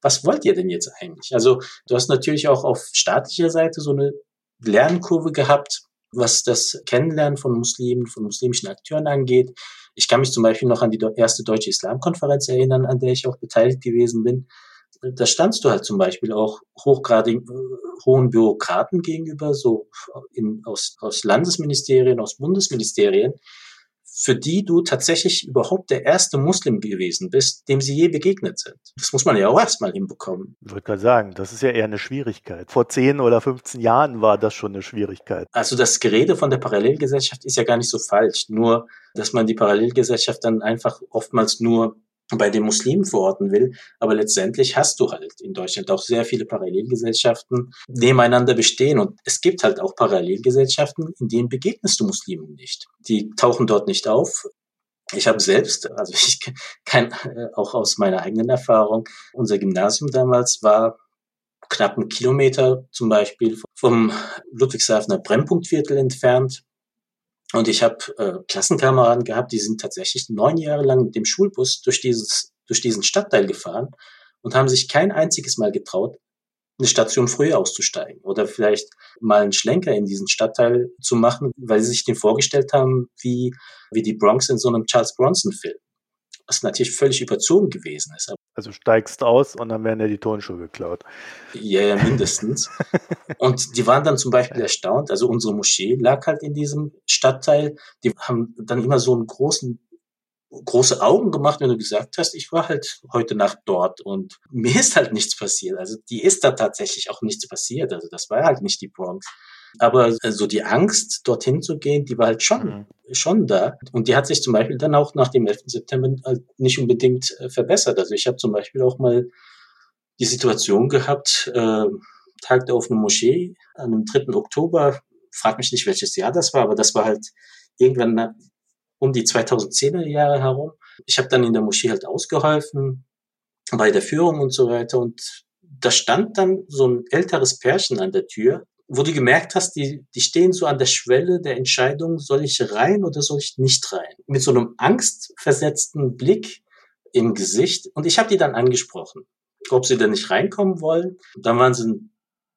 was wollt ihr denn jetzt eigentlich? Also du hast natürlich auch auf staatlicher Seite so eine Lernkurve gehabt, was das Kennenlernen von Muslimen, von muslimischen Akteuren angeht. Ich kann mich zum Beispiel noch an die erste deutsche Islamkonferenz erinnern, an der ich auch beteiligt gewesen bin da standst du halt zum Beispiel auch hochgradig äh, hohen Bürokraten gegenüber, so in, aus, aus Landesministerien, aus Bundesministerien, für die du tatsächlich überhaupt der erste Muslim gewesen bist, dem sie je begegnet sind. Das muss man ja auch erstmal hinbekommen. Ich würde gerade sagen, das ist ja eher eine Schwierigkeit. Vor 10 oder 15 Jahren war das schon eine Schwierigkeit. Also das Gerede von der Parallelgesellschaft ist ja gar nicht so falsch. Nur, dass man die Parallelgesellschaft dann einfach oftmals nur bei den Muslimen verorten will. Aber letztendlich hast du halt in Deutschland auch sehr viele Parallelgesellschaften nebeneinander bestehen. Und es gibt halt auch Parallelgesellschaften, in denen begegnest du Muslimen nicht. Die tauchen dort nicht auf. Ich habe selbst, also ich kann auch aus meiner eigenen Erfahrung, unser Gymnasium damals war knapp einen Kilometer zum Beispiel vom Ludwigshafener Brennpunktviertel entfernt. Und ich habe äh, Klassenkameraden gehabt, die sind tatsächlich neun Jahre lang mit dem Schulbus durch, dieses, durch diesen Stadtteil gefahren und haben sich kein einziges Mal getraut, eine Station früher auszusteigen oder vielleicht mal einen Schlenker in diesen Stadtteil zu machen, weil sie sich den vorgestellt haben, wie, wie die Bronx in so einem Charles Bronson-Film. Was natürlich völlig überzogen gewesen ist. Also steigst aus und dann werden ja die Turnschuhe geklaut. Ja, ja, mindestens. <laughs> und die waren dann zum Beispiel erstaunt. Also unsere Moschee lag halt in diesem Stadtteil. Die haben dann immer so einen großen große Augen gemacht, wenn du gesagt hast, ich war halt heute Nacht dort und mir ist halt nichts passiert. Also die ist da tatsächlich auch nichts passiert. Also das war halt nicht die Bronx. Aber so also die Angst, dorthin zu gehen, die war halt schon, mhm. schon da. Und die hat sich zum Beispiel dann auch nach dem 11. September halt nicht unbedingt äh, verbessert. Also ich habe zum Beispiel auch mal die Situation gehabt, äh, Tag der offenen Moschee, am 3. Oktober, frag mich nicht, welches Jahr das war, aber das war halt irgendwann um die 2010er Jahre herum. Ich habe dann in der Moschee halt ausgeholfen bei der Führung und so weiter und da stand dann so ein älteres Pärchen an der Tür, wo du gemerkt hast, die, die stehen so an der Schwelle der Entscheidung, soll ich rein oder soll ich nicht rein? Mit so einem angstversetzten Blick im Gesicht. Und ich habe die dann angesprochen, ob sie da nicht reinkommen wollen. Dann waren sie ein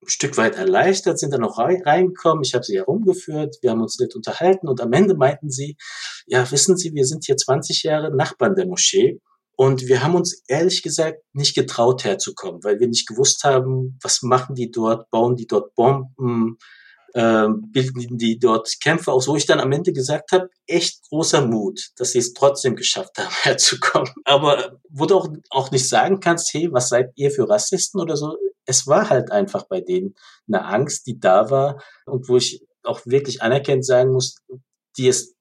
Stück weit erleichtert, sind dann noch reingekommen. Ich habe sie herumgeführt, wir haben uns nett unterhalten und am Ende meinten sie, ja, wissen Sie, wir sind hier 20 Jahre Nachbarn der Moschee und wir haben uns ehrlich gesagt nicht getraut herzukommen, weil wir nicht gewusst haben, was machen die dort, bauen die dort Bomben, äh, bilden die dort Kämpfe aus, wo ich dann am Ende gesagt habe, echt großer Mut, dass sie es trotzdem geschafft haben, <laughs> herzukommen. Aber wo du auch, auch nicht sagen kannst, hey, was seid ihr für Rassisten oder so, es war halt einfach bei denen eine Angst, die da war und wo ich auch wirklich anerkennt sagen muss, die es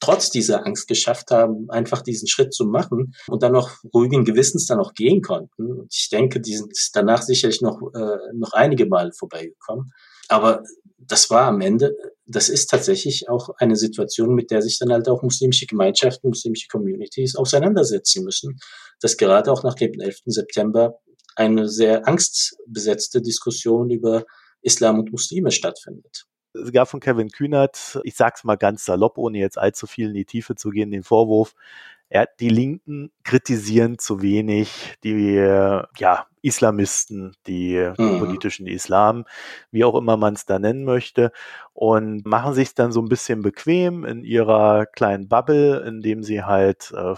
trotz dieser Angst geschafft haben, einfach diesen Schritt zu machen und dann noch ruhigen Gewissens dann auch gehen konnten. Und ich denke, die sind danach sicherlich noch, äh, noch einige Mal vorbeigekommen. Aber das war am Ende, das ist tatsächlich auch eine Situation, mit der sich dann halt auch muslimische Gemeinschaften, muslimische Communities auseinandersetzen müssen, dass gerade auch nach dem 11. September eine sehr angstbesetzte Diskussion über Islam und Muslime stattfindet. Gab von Kevin Kühnert, ich sag's mal ganz salopp, ohne jetzt allzu viel in die Tiefe zu gehen, den Vorwurf, ja, die Linken kritisieren zu wenig die ja, Islamisten, die mhm. politischen Islam, wie auch immer man es da nennen möchte, und machen sich dann so ein bisschen bequem in ihrer kleinen Bubble, indem sie halt äh,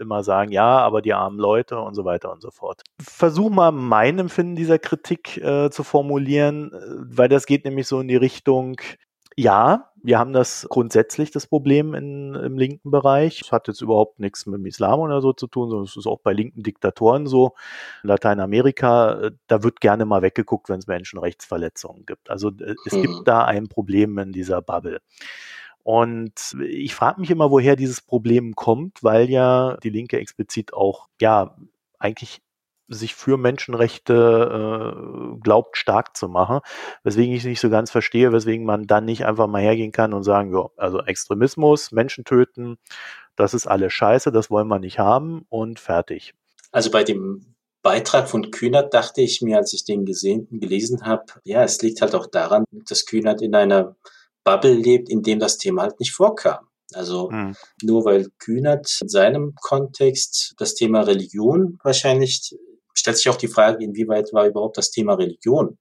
immer sagen, ja, aber die armen Leute und so weiter und so fort. Versuch mal mein Empfinden dieser Kritik äh, zu formulieren, äh, weil das geht nämlich so in die Richtung, ja, wir haben das grundsätzlich das Problem in, im linken Bereich. Es hat jetzt überhaupt nichts mit dem Islam oder so zu tun, sondern es ist auch bei linken Diktatoren so. In Lateinamerika, äh, da wird gerne mal weggeguckt, wenn es Menschenrechtsverletzungen gibt. Also äh, es mhm. gibt da ein Problem in dieser Bubble. Und ich frage mich immer, woher dieses Problem kommt, weil ja die Linke explizit auch, ja, eigentlich sich für Menschenrechte äh, glaubt, stark zu machen. Weswegen ich nicht so ganz verstehe, weswegen man dann nicht einfach mal hergehen kann und sagen, ja, also Extremismus, Menschen töten, das ist alles scheiße, das wollen wir nicht haben und fertig. Also bei dem Beitrag von Kühnert dachte ich mir, als ich den gesehen, gelesen habe, ja, es liegt halt auch daran, dass Kühnert in einer Bubble lebt, in dem das Thema halt nicht vorkam. Also hm. nur weil Kühnert in seinem Kontext das Thema Religion wahrscheinlich stellt sich auch die Frage, inwieweit war überhaupt das Thema Religion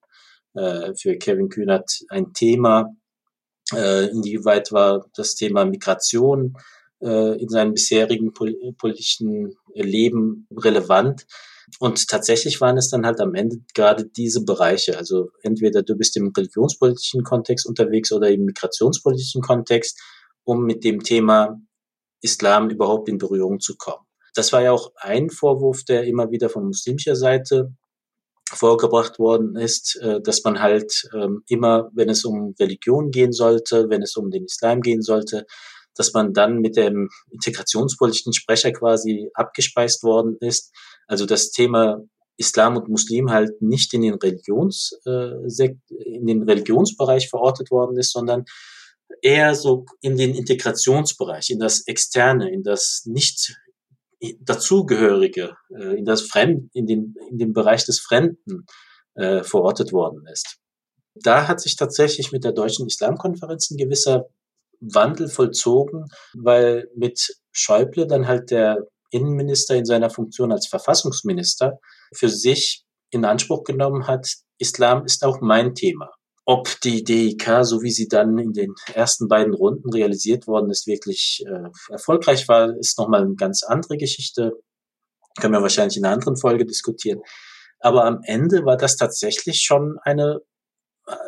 äh, für Kevin Kühnert ein Thema, äh, inwieweit war das Thema Migration äh, in seinem bisherigen pol politischen Leben relevant. Und tatsächlich waren es dann halt am Ende gerade diese Bereiche. Also entweder du bist im religionspolitischen Kontext unterwegs oder im migrationspolitischen Kontext, um mit dem Thema Islam überhaupt in Berührung zu kommen. Das war ja auch ein Vorwurf, der immer wieder von muslimischer Seite vorgebracht worden ist, äh, dass man halt ähm, immer, wenn es um Religion gehen sollte, wenn es um den Islam gehen sollte, dass man dann mit dem integrationspolitischen Sprecher quasi abgespeist worden ist. Also das Thema Islam und Muslim halt nicht in den Religions, äh, in den Religionsbereich verortet worden ist, sondern eher so in den Integrationsbereich, in das Externe, in das nicht dazugehörige, äh, in das Fremd, in den, in den Bereich des Fremden äh, verortet worden ist. Da hat sich tatsächlich mit der Deutschen Islamkonferenz ein gewisser Wandel vollzogen, weil mit Schäuble dann halt der Innenminister in seiner Funktion als Verfassungsminister für sich in Anspruch genommen hat, Islam ist auch mein Thema. Ob die DIK, so wie sie dann in den ersten beiden Runden realisiert worden ist, wirklich äh, erfolgreich war, ist nochmal eine ganz andere Geschichte. Können wir wahrscheinlich in einer anderen Folge diskutieren. Aber am Ende war das tatsächlich schon eine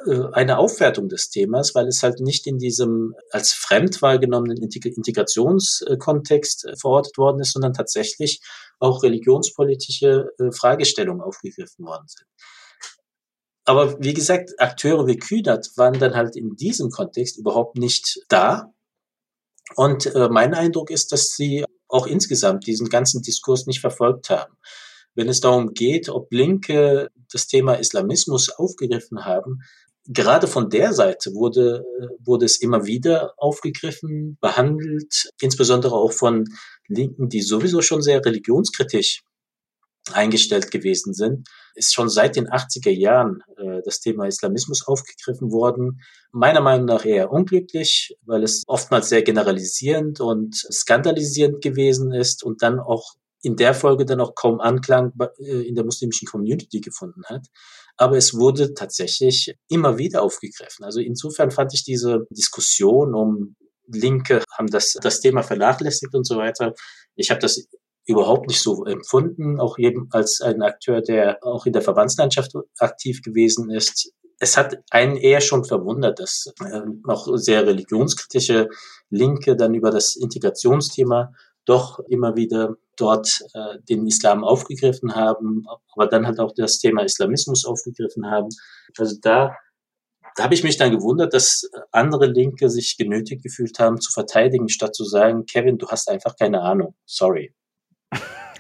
äh, eine Aufwertung des Themas, weil es halt nicht in diesem als fremd wahrgenommenen Integrationskontext äh, verortet worden ist, sondern tatsächlich auch religionspolitische äh, Fragestellungen aufgegriffen worden sind. Aber wie gesagt, Akteure wie Kühnert waren dann halt in diesem Kontext überhaupt nicht da. Und mein Eindruck ist, dass sie auch insgesamt diesen ganzen Diskurs nicht verfolgt haben wenn es darum geht, ob Linke das Thema Islamismus aufgegriffen haben, gerade von der Seite wurde, wurde es immer wieder aufgegriffen, behandelt, insbesondere auch von Linken, die sowieso schon sehr religionskritisch eingestellt gewesen sind, ist schon seit den 80er Jahren äh, das Thema Islamismus aufgegriffen worden. Meiner Meinung nach eher unglücklich, weil es oftmals sehr generalisierend und skandalisierend gewesen ist und dann auch in der Folge dann auch kaum Anklang äh, in der muslimischen Community gefunden hat. Aber es wurde tatsächlich immer wieder aufgegriffen. Also insofern fand ich diese Diskussion um Linke haben das, das Thema vernachlässigt und so weiter. Ich habe das überhaupt nicht so empfunden, auch eben als ein Akteur, der auch in der Verbandslandschaft aktiv gewesen ist. Es hat einen eher schon verwundert, dass äh, auch sehr religionskritische Linke dann über das Integrationsthema doch immer wieder dort äh, den Islam aufgegriffen haben, aber dann halt auch das Thema Islamismus aufgegriffen haben. Also da, da habe ich mich dann gewundert, dass andere Linke sich genötigt gefühlt haben, zu verteidigen, statt zu sagen, Kevin, du hast einfach keine Ahnung. Sorry.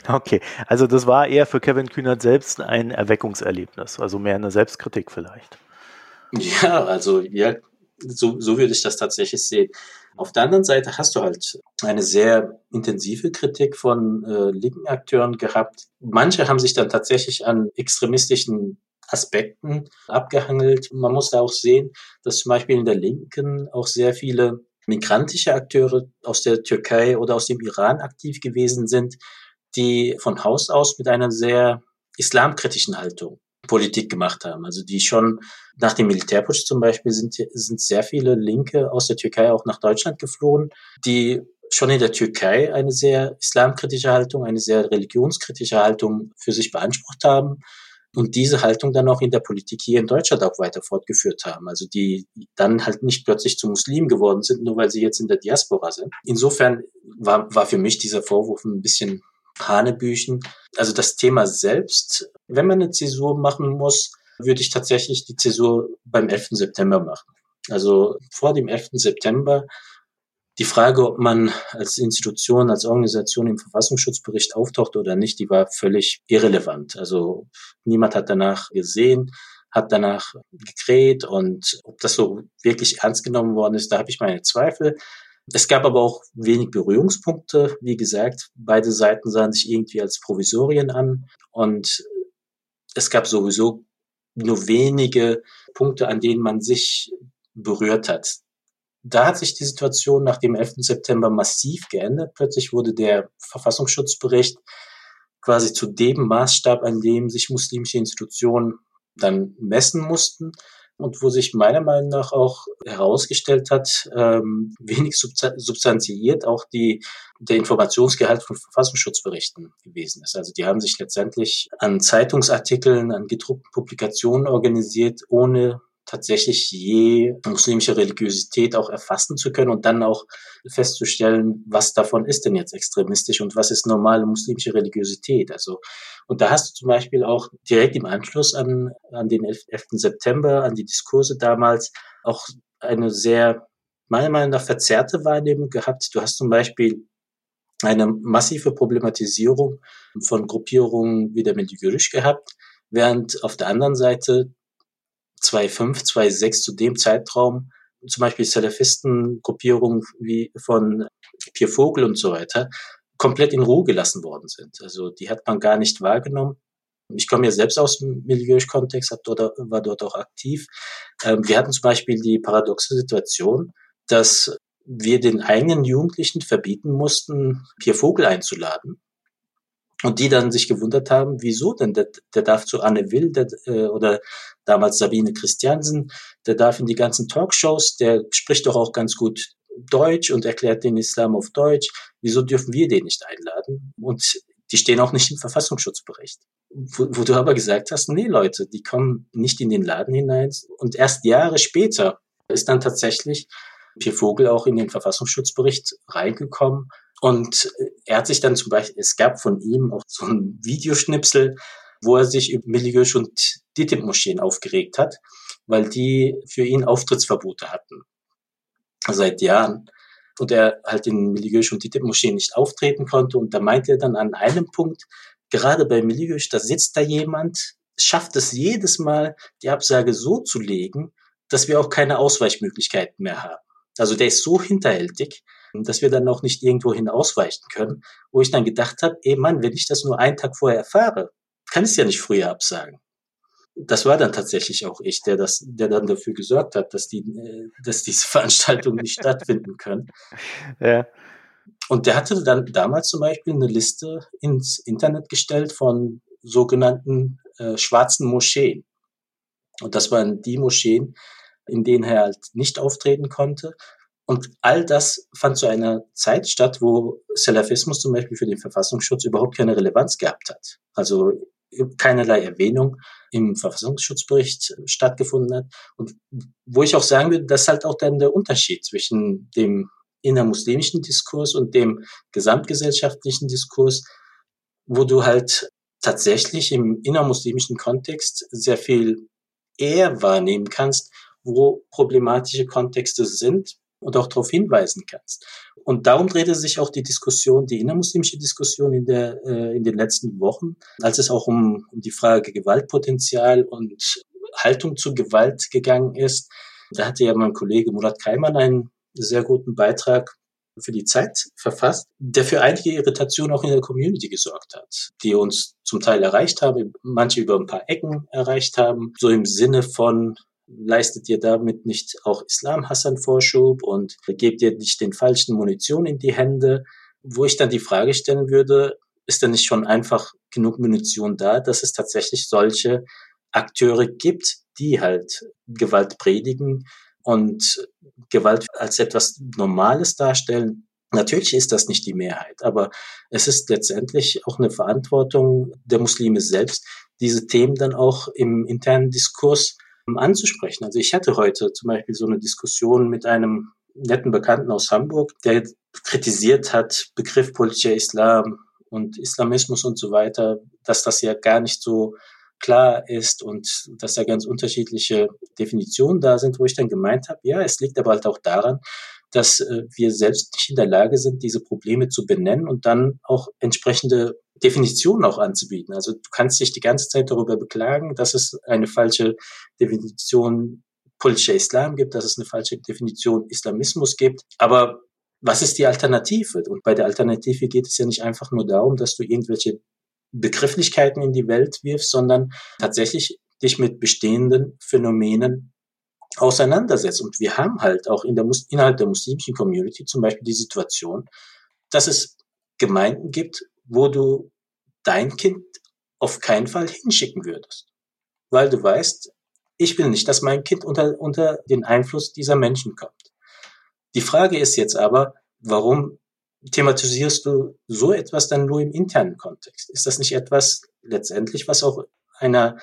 Okay, also das war eher für Kevin Kühnert selbst ein Erweckungserlebnis, also mehr eine Selbstkritik vielleicht. Ja, also ja, so, so würde ich das tatsächlich sehen. Auf der anderen Seite hast du halt eine sehr intensive Kritik von äh, linken Akteuren gehabt. Manche haben sich dann tatsächlich an extremistischen Aspekten abgehangelt. Man muss da auch sehen, dass zum Beispiel in der Linken auch sehr viele migrantische Akteure aus der Türkei oder aus dem Iran aktiv gewesen sind, die von Haus aus mit einer sehr islamkritischen Haltung Politik gemacht haben. Also die schon nach dem Militärputsch zum Beispiel sind, sind sehr viele Linke aus der Türkei auch nach Deutschland geflohen, die schon in der Türkei eine sehr islamkritische Haltung, eine sehr religionskritische Haltung für sich beansprucht haben und diese Haltung dann auch in der Politik hier in Deutschland auch weiter fortgeführt haben. Also die dann halt nicht plötzlich zu Muslimen geworden sind, nur weil sie jetzt in der Diaspora sind. Insofern war, war für mich dieser Vorwurf ein bisschen Hanebüchen. Also das Thema selbst, wenn man eine Zäsur machen muss, würde ich tatsächlich die Zäsur beim 11. September machen. Also vor dem 11. September die Frage, ob man als Institution, als Organisation im Verfassungsschutzbericht auftaucht oder nicht, die war völlig irrelevant. Also niemand hat danach gesehen, hat danach gekräht und ob das so wirklich ernst genommen worden ist, da habe ich meine Zweifel. Es gab aber auch wenig Berührungspunkte. Wie gesagt, beide Seiten sahen sich irgendwie als Provisorien an und es gab sowieso nur wenige Punkte, an denen man sich berührt hat. Da hat sich die Situation nach dem 11. September massiv geändert. Plötzlich wurde der Verfassungsschutzbericht quasi zu dem Maßstab, an dem sich muslimische Institutionen dann messen mussten und wo sich meiner Meinung nach auch herausgestellt hat, ähm, wenig substanziiert auch die, der Informationsgehalt von Verfassungsschutzberichten gewesen ist. Also die haben sich letztendlich an Zeitungsartikeln, an gedruckten Publikationen organisiert, ohne tatsächlich je muslimische Religiosität auch erfassen zu können und dann auch festzustellen, was davon ist denn jetzt extremistisch und was ist normale muslimische Religiosität. Also, und da hast du zum Beispiel auch direkt im Anschluss an, an den 11. September, an die Diskurse damals, auch eine sehr, meiner Meinung nach, verzerrte Wahrnehmung gehabt. Du hast zum Beispiel eine massive Problematisierung von Gruppierungen wie der Medjugorje gehabt, während auf der anderen Seite 2,5, 2,6 zu dem Zeitraum zum Beispiel Salafisten-Gruppierungen wie von Pierre Vogel und so weiter komplett in Ruhe gelassen worden sind. Also die hat man gar nicht wahrgenommen. Ich komme ja selbst aus dem Milieu-Kontext, dort, war dort auch aktiv. Ähm, wir hatten zum Beispiel die paradoxe Situation, dass wir den eigenen Jugendlichen verbieten mussten, Pierre Vogel einzuladen. Und die dann sich gewundert haben, wieso denn? Der, der darf zu Anne Will der, äh, oder damals Sabine Christiansen, der darf in die ganzen Talkshows, der spricht doch auch ganz gut Deutsch und erklärt den Islam auf Deutsch. Wieso dürfen wir den nicht einladen? Und Die stehen auch nicht im Verfassungsschutzbericht. Wo, wo du aber gesagt hast, nee Leute, die kommen nicht in den Laden hinein. Und erst Jahre später ist dann tatsächlich Pierre Vogel auch in den Verfassungsschutzbericht reingekommen. Und er hat sich dann zum Beispiel, es gab von ihm auch so ein Videoschnipsel, wo er sich über Milieusch und DITIB-Moscheen aufgeregt hat, weil die für ihn Auftrittsverbote hatten. Seit Jahren. Und er halt in Milieusch und DITIB-Moscheen nicht auftreten konnte. Und da meinte er dann an einem Punkt, gerade bei Milieusch, da sitzt da jemand, schafft es jedes Mal, die Absage so zu legen, dass wir auch keine Ausweichmöglichkeiten mehr haben. Also der ist so hinterhältig, dass wir dann auch nicht irgendwohin ausweichen können, wo ich dann gedacht habe, ey Mann, wenn ich das nur einen Tag vorher erfahre, kann ich es ja nicht früher absagen. Das war dann tatsächlich auch ich, der das, der dann dafür gesorgt hat, dass die, äh, dass diese <laughs> Veranstaltungen nicht stattfinden können. <laughs> Ja. Und der hatte dann damals zum Beispiel eine Liste ins Internet gestellt von sogenannten äh, schwarzen Moscheen. Und das waren die Moscheen, in denen er halt nicht auftreten konnte. Und all das fand zu einer Zeit statt, wo Salafismus zum Beispiel für den Verfassungsschutz überhaupt keine Relevanz gehabt hat. Also keinerlei Erwähnung im Verfassungsschutzbericht stattgefunden hat. Und wo ich auch sagen würde, das ist halt auch dann der Unterschied zwischen dem innermuslimischen Diskurs und dem gesamtgesellschaftlichen Diskurs, wo du halt tatsächlich im innermuslimischen Kontext sehr viel eher wahrnehmen kannst, wo problematische Kontexte sind und auch darauf hinweisen kannst. Und darum drehte sich auch die Diskussion, die innermuslimische Diskussion in, der, äh, in den letzten Wochen, als es auch um, um die Frage Gewaltpotenzial und Haltung zu Gewalt gegangen ist. Da hatte ja mein Kollege Murat Kaiman einen sehr guten Beitrag für die Zeit verfasst, der für einige Irritationen auch in der Community gesorgt hat, die uns zum Teil erreicht haben, manche über ein paar Ecken erreicht haben, so im Sinne von, leistet ihr damit nicht auch Islam-Hassan Vorschub und gebt ihr nicht den falschen Munition in die Hände? Wo ich dann die Frage stellen würde, ist denn nicht schon einfach genug Munition da, dass es tatsächlich solche Akteure gibt, die halt Gewalt predigen und Gewalt als etwas Normales darstellen? Natürlich ist das nicht die Mehrheit, aber es ist letztendlich auch eine Verantwortung der Muslime selbst, diese Themen dann auch im internen Diskurs anzusprechen. Also ich hatte heute zum Beispiel so eine Diskussion mit einem netten Bekannten aus Hamburg, der kritisiert hat, Begriff politischer Islam und Islamismus und so weiter, dass das ja gar nicht so klar ist und dass da ganz unterschiedliche Definitionen da sind, wo ich dann gemeint habe, ja, es liegt aber halt auch daran, dass äh, wir selbst nicht in der Lage sind, diese Probleme zu benennen und dann auch entsprechende Definitionen auch anzubieten. Also du kannst dich die ganze Zeit darüber beklagen, dass es eine falsche Definition politischer Islam gibt, dass es eine falsche Definition Islamismus gibt. Aber was ist die Alternative? Und bei der Alternative geht es ja nicht einfach nur darum, dass du irgendwelche Begrifflichkeiten in die Welt wirfst, sondern tatsächlich dich mit bestehenden Phänomenen auseinandersetzt. Und wir haben halt auch in der, innerhalb der muslimischen Community zum Beispiel die Situation, dass es Gemeinden gibt, wo du dein Kind auf keinen Fall hinschicken würdest. Weil du weißt, ich will nicht, dass mein Kind unter, unter den Einfluss dieser Menschen kommt. Die Frage ist jetzt aber, warum thematisierst du so etwas dann nur im internen Kontext? Ist das nicht etwas letztendlich, was auch einer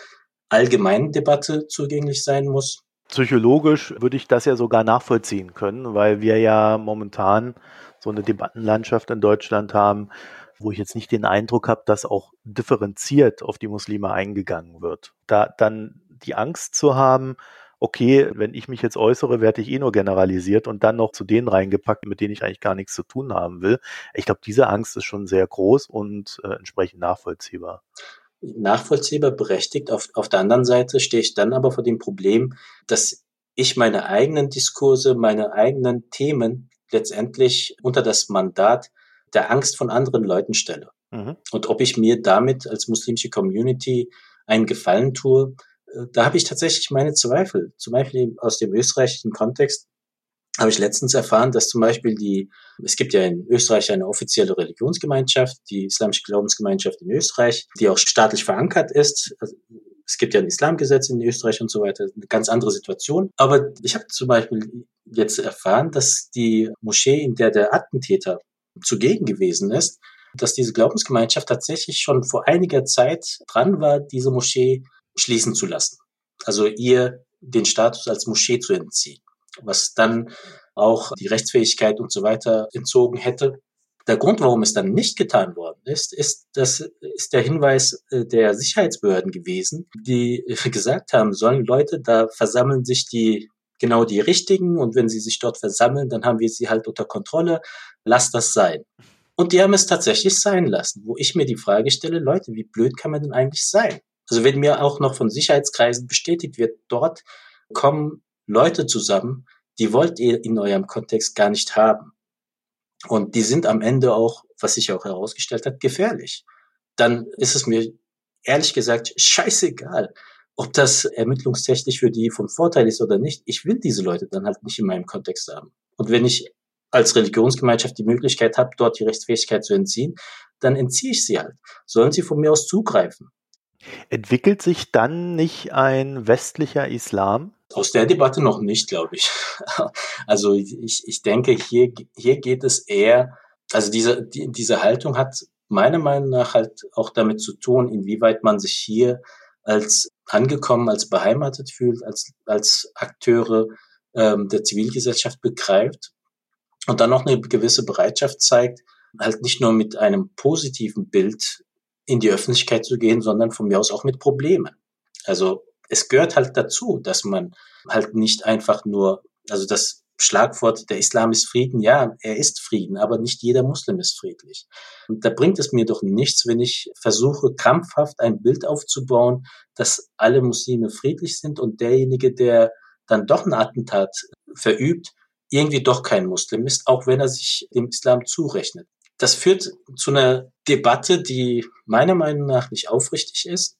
allgemeinen Debatte zugänglich sein muss? Psychologisch würde ich das ja sogar nachvollziehen können, weil wir ja momentan so eine Debattenlandschaft in Deutschland haben, wo ich jetzt nicht den Eindruck habe, dass auch differenziert auf die Muslime eingegangen wird. Da dann die Angst zu haben, okay, wenn ich mich jetzt äußere, werde ich eh nur generalisiert und dann noch zu denen reingepackt, mit denen ich eigentlich gar nichts zu tun haben will. Ich glaube, diese Angst ist schon sehr groß und äh, entsprechend nachvollziehbar. Nachvollziehbar, berechtigt. Auf, auf der anderen Seite stehe ich dann aber vor dem Problem, dass ich meine eigenen Diskurse, meine eigenen Themen letztendlich unter das Mandat der Angst von anderen Leuten stelle. Mhm. Und ob ich mir damit als muslimische Community einen Gefallen tue, äh, da habe ich tatsächlich meine Zweifel. Zum Beispiel aus dem österreichischen Kontext habe ich letztens erfahren, dass zum Beispiel die, es gibt ja in Österreich eine offizielle Religionsgemeinschaft, die Islamische Glaubensgemeinschaft in Österreich, die auch staatlich verankert ist. Also es gibt ja ein Islamgesetz in Österreich und so weiter, eine ganz andere Situation. Aber ich habe zum Beispiel jetzt erfahren, dass die Moschee, in der der Attentäter zugegen gewesen ist, dass diese Glaubensgemeinschaft tatsächlich schon vor einiger Zeit dran war, diese Moschee schließen zu lassen. Also ihr den Status als Moschee zu entziehen, was dann auch die Rechtsfähigkeit und so weiter entzogen hätte. Der Grund, warum es dann nicht getan worden ist, ist, das ist der Hinweis äh, der Sicherheitsbehörden gewesen, die <laughs> gesagt haben, sollen Leute, da versammeln sich die genau die richtigen und wenn sie sich dort versammeln, dann haben wir sie halt unter Kontrolle. Lass das sein. Und die haben es tatsächlich sein lassen, wo ich mir die Frage stelle, Leute, wie blöd kann man denn eigentlich sein? Also wenn mir auch noch von Sicherheitskreisen bestätigt wird, dort kommen Leute zusammen, die wollt ihr in eurem Kontext gar nicht haben. Und die sind am Ende auch, was sich auch herausgestellt hat, gefährlich. Dann ist es mir ehrlich gesagt scheißegal, ob das ermittlungstechnisch für die von Vorteil ist oder nicht. Ich will diese Leute dann halt nicht in meinem Kontext haben. Und wenn ich als Religionsgemeinschaft die Möglichkeit habe, dort die Rechtsfähigkeit zu entziehen, dann entziehe ich sie halt. Sollen sie von mir aus zugreifen. Entwickelt sich dann nicht ein westlicher Islam? Aus der Debatte noch nicht, glaube ich. <laughs> Also ich, ich denke, hier, hier geht es eher, also diese, die, diese Haltung hat meiner Meinung nach halt auch damit zu tun, inwieweit man sich hier als angekommen, als beheimatet fühlt, als, als Akteure ähm, der Zivilgesellschaft begreift und dann noch eine gewisse Bereitschaft zeigt, halt nicht nur mit einem positiven Bild in die Öffentlichkeit zu gehen, sondern von mir aus auch mit Problemen. Also es gehört halt dazu, dass man halt nicht einfach nur, also das Schlagwort, der Islam ist Frieden, ja, er ist Frieden, aber nicht jeder Muslim ist friedlich. Und da bringt es mir doch nichts, wenn ich versuche, krampfhaft ein Bild aufzubauen, dass alle Muslime friedlich sind und derjenige, der dann doch ein Attentat verübt, irgendwie doch kein Muslim ist, auch wenn er sich dem Islam zurechnet. Das führt zu einer Debatte, die meiner Meinung nach nicht aufrichtig ist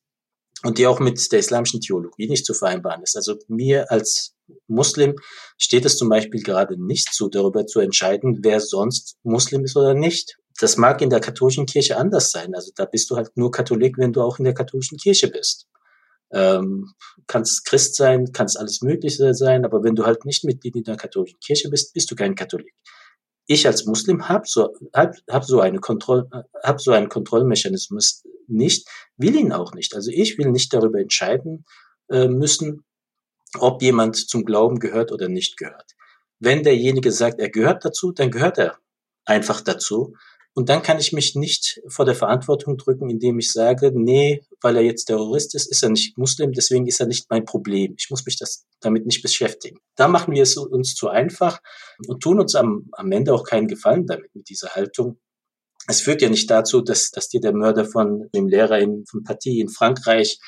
und die auch mit der islamischen Theologie nicht zu vereinbaren ist. Also mir als Muslim steht es zum Beispiel gerade nicht zu, darüber zu entscheiden, wer sonst Muslim ist oder nicht. Das mag in der katholischen Kirche anders sein. Also da bist du halt nur Katholik, wenn du auch in der katholischen Kirche bist. Ähm, kannst Christ sein, kannst alles Mögliche sein, aber wenn du halt nicht Mitglied in der katholischen Kirche bist, bist du kein Katholik ich als Muslim habe so, hab, hab so, eine Kontroll, hab so einen Kontrollmechanismus nicht, will ihn auch nicht. Also ich will nicht darüber entscheiden äh, müssen, ob jemand zum Glauben gehört oder nicht gehört. Wenn derjenige sagt, er gehört dazu, dann gehört er einfach dazu. Und dann kann ich mich nicht vor der Verantwortung drücken, indem ich sage, nee, weil er jetzt Terrorist ist, ist er nicht Muslim, deswegen ist er nicht mein Problem. Ich muss mich das damit nicht beschäftigen. Da machen wir es uns zu einfach und tun uns am, am Ende auch keinen Gefallen damit, mit dieser Haltung. Es führt ja nicht dazu, dass, dass dir der Mörder von dem Lehrer in, von Partie in Frankreich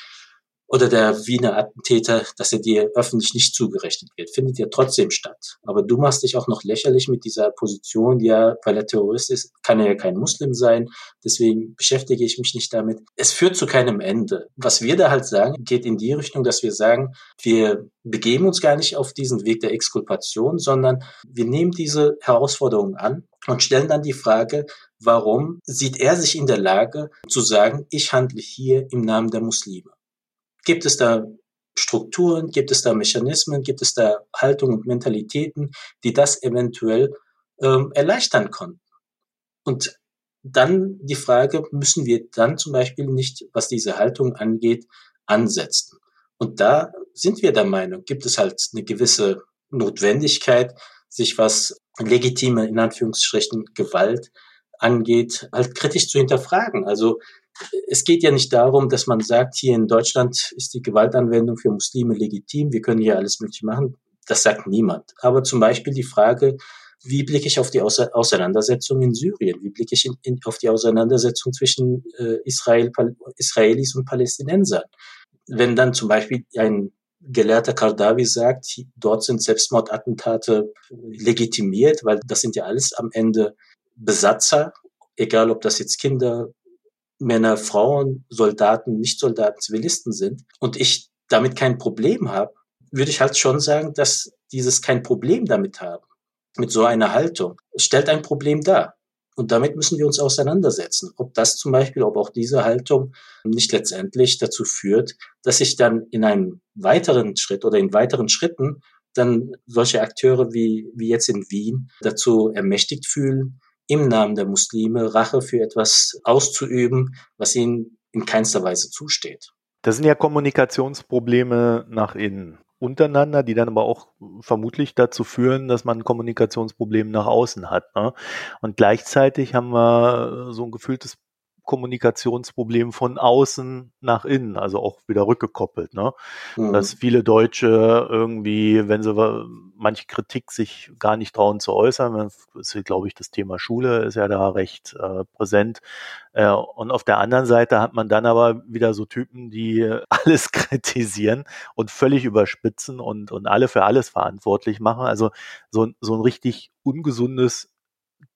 oder der Wiener Attentäter, dass er dir öffentlich nicht zugerechnet wird, findet ja trotzdem statt. Aber du machst dich auch noch lächerlich mit dieser Position, ja, weil er Terrorist ist, kann er ja kein Muslim sein, deswegen beschäftige ich mich nicht damit. Es führt zu keinem Ende. Was wir da halt sagen, geht in die Richtung, dass wir sagen, wir begeben uns gar nicht auf diesen Weg der Exkulpation, sondern wir nehmen diese Herausforderungen an und stellen dann die Frage, warum sieht er sich in der Lage zu sagen, ich handle hier im Namen der Muslime? Gibt es da Strukturen, gibt es da Mechanismen, gibt es da Haltungen und Mentalitäten, die das eventuell ähm, erleichtern konnten? Und dann die Frage, müssen wir dann zum Beispiel nicht, was diese Haltung angeht, ansetzen? Und da sind wir der Meinung, gibt es halt eine gewisse Notwendigkeit, sich was legitime, in Anführungsstrichen, Gewalt angeht, halt kritisch zu hinterfragen. Also es geht ja nicht darum, dass man sagt, hier in Deutschland ist die Gewaltanwendung für Muslime legitim, wir können hier alles Mögliche machen. Das sagt niemand. Aber zum Beispiel die Frage, wie blicke ich auf die Auseinandersetzung in Syrien? Wie blicke ich in, in, auf die Auseinandersetzung zwischen äh, Israel, Israelis und Palästinensern? Wenn dann zum Beispiel ein gelehrter Kardawi sagt, dort sind Selbstmordattentate legitimiert, weil das sind ja alles am Ende Besatzer, egal ob das jetzt Kinder, Männer, Frauen, Soldaten, Nicht-Soldaten, Zivilisten sind und ich damit kein Problem habe, würde ich halt schon sagen, dass dieses kein Problem damit haben, mit so einer Haltung, stellt ein Problem dar. Und damit müssen wir uns auseinandersetzen. Ob das zum Beispiel, ob auch diese Haltung nicht letztendlich dazu führt, dass sich dann in einem weiteren Schritt oder in weiteren Schritten dann solche Akteure wie, wie jetzt in Wien dazu ermächtigt fühlen, im Namen der Muslime Rache für etwas auszuüben, was ihnen in keinster Weise zusteht. Das sind ja Kommunikationsprobleme nach innen untereinander, die dann aber auch vermutlich dazu führen, dass man ein Kommunikationsproblem nach außen hat. Ne? Und gleichzeitig haben wir so ein gefühltes Kommunikationsproblem von außen nach innen, also auch wieder rückgekoppelt. Ne? Mhm. Dass viele Deutsche irgendwie, wenn sie manche Kritik sich gar nicht trauen zu äußern, ist, glaube ich, das Thema Schule ist ja da recht äh, präsent. Äh, und auf der anderen Seite hat man dann aber wieder so Typen, die <laughs> alles kritisieren und völlig überspitzen und, und alle für alles verantwortlich machen. Also so, so ein richtig ungesundes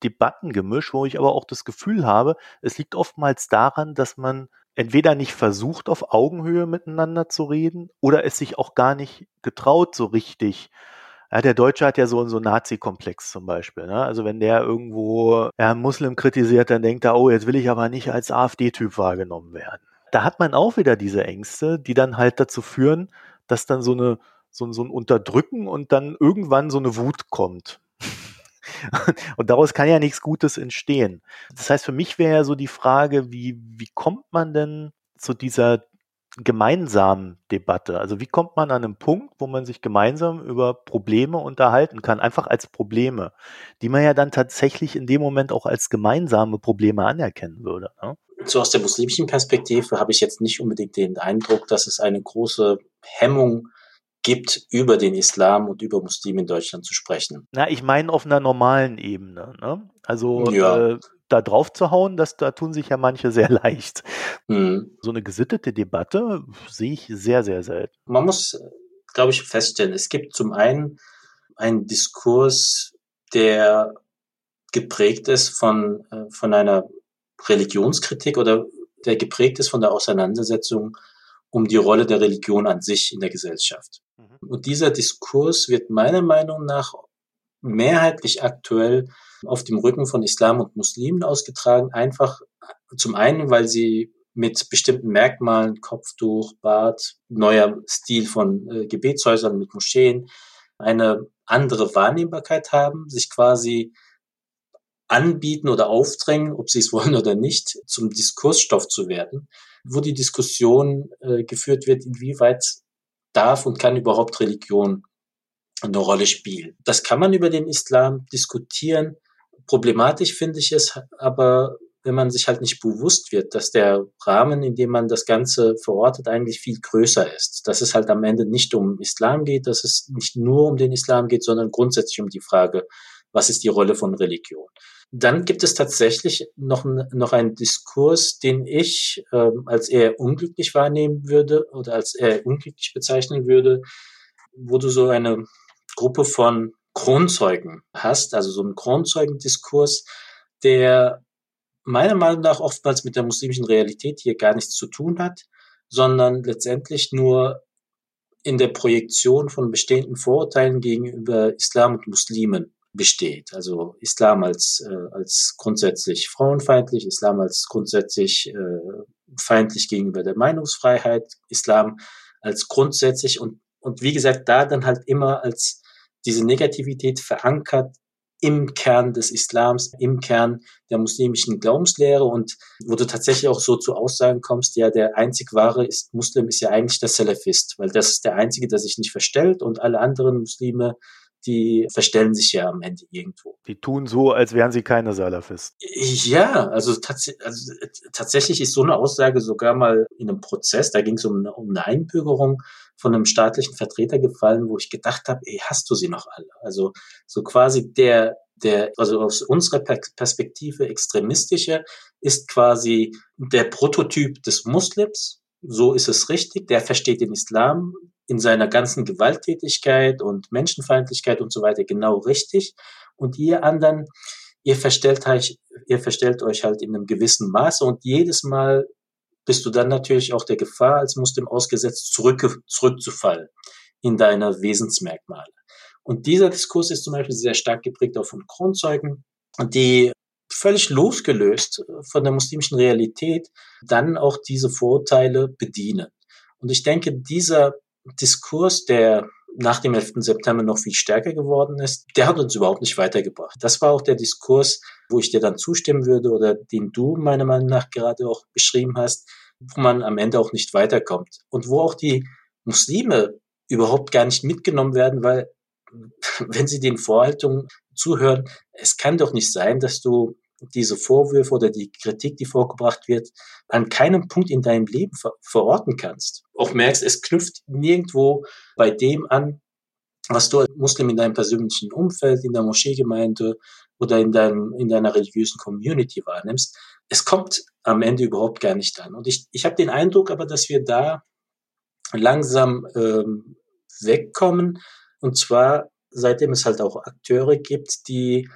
Debattengemisch, wo ich aber auch das Gefühl habe, es liegt oftmals daran, dass man entweder nicht versucht, auf Augenhöhe miteinander zu reden oder es sich auch gar nicht getraut, so richtig. Ja, der Deutsche hat ja so, so einen Nazi-Komplex zum Beispiel. Ne? Also wenn der irgendwo ja, einen Muslim kritisiert, dann denkt er, oh, jetzt will ich aber nicht als AfD-Typ wahrgenommen werden. Da hat man auch wieder diese Ängste, die dann halt dazu führen, dass dann so eine so, so ein Unterdrücken und dann irgendwann so eine Wut kommt. <laughs> Und daraus kann ja nichts Gutes entstehen. Das heißt, für mich wäre ja so die Frage, wie, wie kommt man denn zu dieser gemeinsamen Debatte? Also wie kommt man an einen Punkt, wo man sich gemeinsam über Probleme unterhalten kann, einfach als Probleme, die man ja dann tatsächlich in dem Moment auch als gemeinsame Probleme anerkennen würde. Ne? So aus der muslimischen Perspektive habe ich jetzt nicht unbedingt den Eindruck, dass es eine große Hemmung gibt, über den Islam und über Muslime in Deutschland zu sprechen. Na, ich meine auf einer normalen Ebene. Ne? Also ja. äh, da drauf zu hauen, das, da tun sich ja manche sehr <laughs> leicht. Mhm. So eine gesittete Debatte sehe ich sehr, sehr selten. Man muss, glaube ich, feststellen, es gibt zum einen einen Diskurs, der geprägt ist von, äh, von einer Religionskritik oder der geprägt ist von der Auseinandersetzung um die Rolle der Religion an sich in der Gesellschaft. Mhm. Und dieser Diskurs wird meiner Meinung nach mehrheitlich aktuell auf dem Rücken von Islam und Muslimen ausgetragen. Einfach zum einen, weil sie mit bestimmten Merkmalen, Kopftuch, Bart, neuer Stil von äh, Gebetshäusern mit Moscheen, eine andere Wahrnehmbarkeit haben, sich quasi anbieten oder aufdrängen, ob sie es <laughs> wollen oder nicht, zum Diskursstoff zu werden, wo die Diskussion äh, geführt wird, inwieweit darf und kann überhaupt Religion eine Rolle spielen. Das kann man über den Islam diskutieren. Problematisch finde ich es aber, wenn man sich halt nicht bewusst wird, dass der Rahmen, in dem man das Ganze verortet, eigentlich viel größer ist. Dass es halt am Ende nicht um Islam geht, dass es nicht nur um den Islam geht, sondern grundsätzlich um die Frage, was ist die Rolle von Religion. Dann gibt es tatsächlich noch, noch einen Diskurs, den ich äh, als eher unglücklich wahrnehmen würde oder als eher unglücklich bezeichnen würde, wo du so eine Gruppe von Kronzeugen hast, also so einen Kronzeugendiskurs, der meiner Meinung nach oftmals mit der muslimischen Realität hier gar nichts zu tun hat, sondern letztendlich nur in der Projektion von bestehenden Vorurteilen gegenüber Islam und Muslimen besteht. Also Islam als, äh, als grundsätzlich frauenfeindlich, Islam als grundsätzlich äh, feindlich gegenüber der Meinungsfreiheit, Islam als grundsätzlich und, und wie gesagt, da dann halt immer als diese Negativität verankert im Kern des Islams, im Kern der muslimischen Glaubenslehre und wo du tatsächlich auch so zu Aussagen kommst, ja, der einzig wahre ist, Muslim ist ja eigentlich der Salafist, weil das ist der einzige, der sich nicht verstellt und alle anderen Muslime die verstellen sich ja am Ende irgendwo. Die tun so, als wären sie keine Salafisten. Ja, also, tats also tatsächlich ist so eine Aussage sogar mal in einem Prozess, da ging es um, um eine Einbürgerung von einem staatlichen Vertreter gefallen, wo ich gedacht habe, ey, hast du sie noch alle? Also so quasi der, der, also aus unserer Perspektive extremistische, ist quasi der Prototyp des Muslims. So ist es richtig. Der versteht den Islam in seiner ganzen Gewalttätigkeit und Menschenfeindlichkeit und so weiter genau richtig. Und ihr anderen, ihr verstellt euch, ihr verstellt euch halt in einem gewissen Maße und jedes Mal bist du dann natürlich auch der Gefahr als Muslim ausgesetzt, zurück, zurückzufallen in deine Wesensmerkmale. Und dieser Diskurs ist zum Beispiel sehr stark geprägt auch von Kronzeugen, die völlig losgelöst von der muslimischen Realität dann auch diese Vorurteile bedienen. Und ich denke, dieser Diskurs, der nach dem 11. September noch viel stärker geworden ist, der hat uns überhaupt nicht weitergebracht. Das war auch der Diskurs, wo ich dir dann zustimmen würde oder den du meiner Meinung nach gerade auch beschrieben hast, wo man am Ende auch nicht weiterkommt und wo auch die Muslime überhaupt gar nicht mitgenommen werden, weil <laughs> wenn sie den Vorhaltungen zuhören, es kann doch nicht sein, dass du diese Vorwürfe oder die Kritik, die vorgebracht wird, an keinem Punkt in deinem Leben ver verorten kannst. Auch merkst, es knüpft nirgendwo bei dem an, was du als Muslim in deinem persönlichen Umfeld, in der Moscheegemeinde oder in, deinem, in deiner religiösen Community wahrnimmst. Es kommt am Ende überhaupt gar nicht an. Und ich, ich habe den Eindruck aber, dass wir da langsam ähm, wegkommen. Und zwar seitdem es halt auch Akteure gibt, die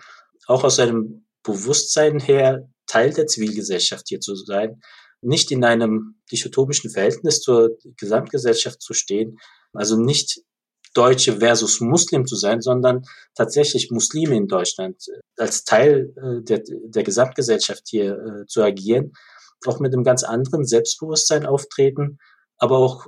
auch aus einem Bewusstsein her Teil der Zivilgesellschaft hier zu sein, nicht in einem dichotomischen Verhältnis zur Gesamtgesellschaft zu stehen, also nicht Deutsche versus Muslim zu sein, sondern tatsächlich Muslime in Deutschland äh, als Teil äh, der, der Gesamtgesellschaft hier äh, zu agieren, auch mit einem ganz anderen Selbstbewusstsein auftreten, aber auch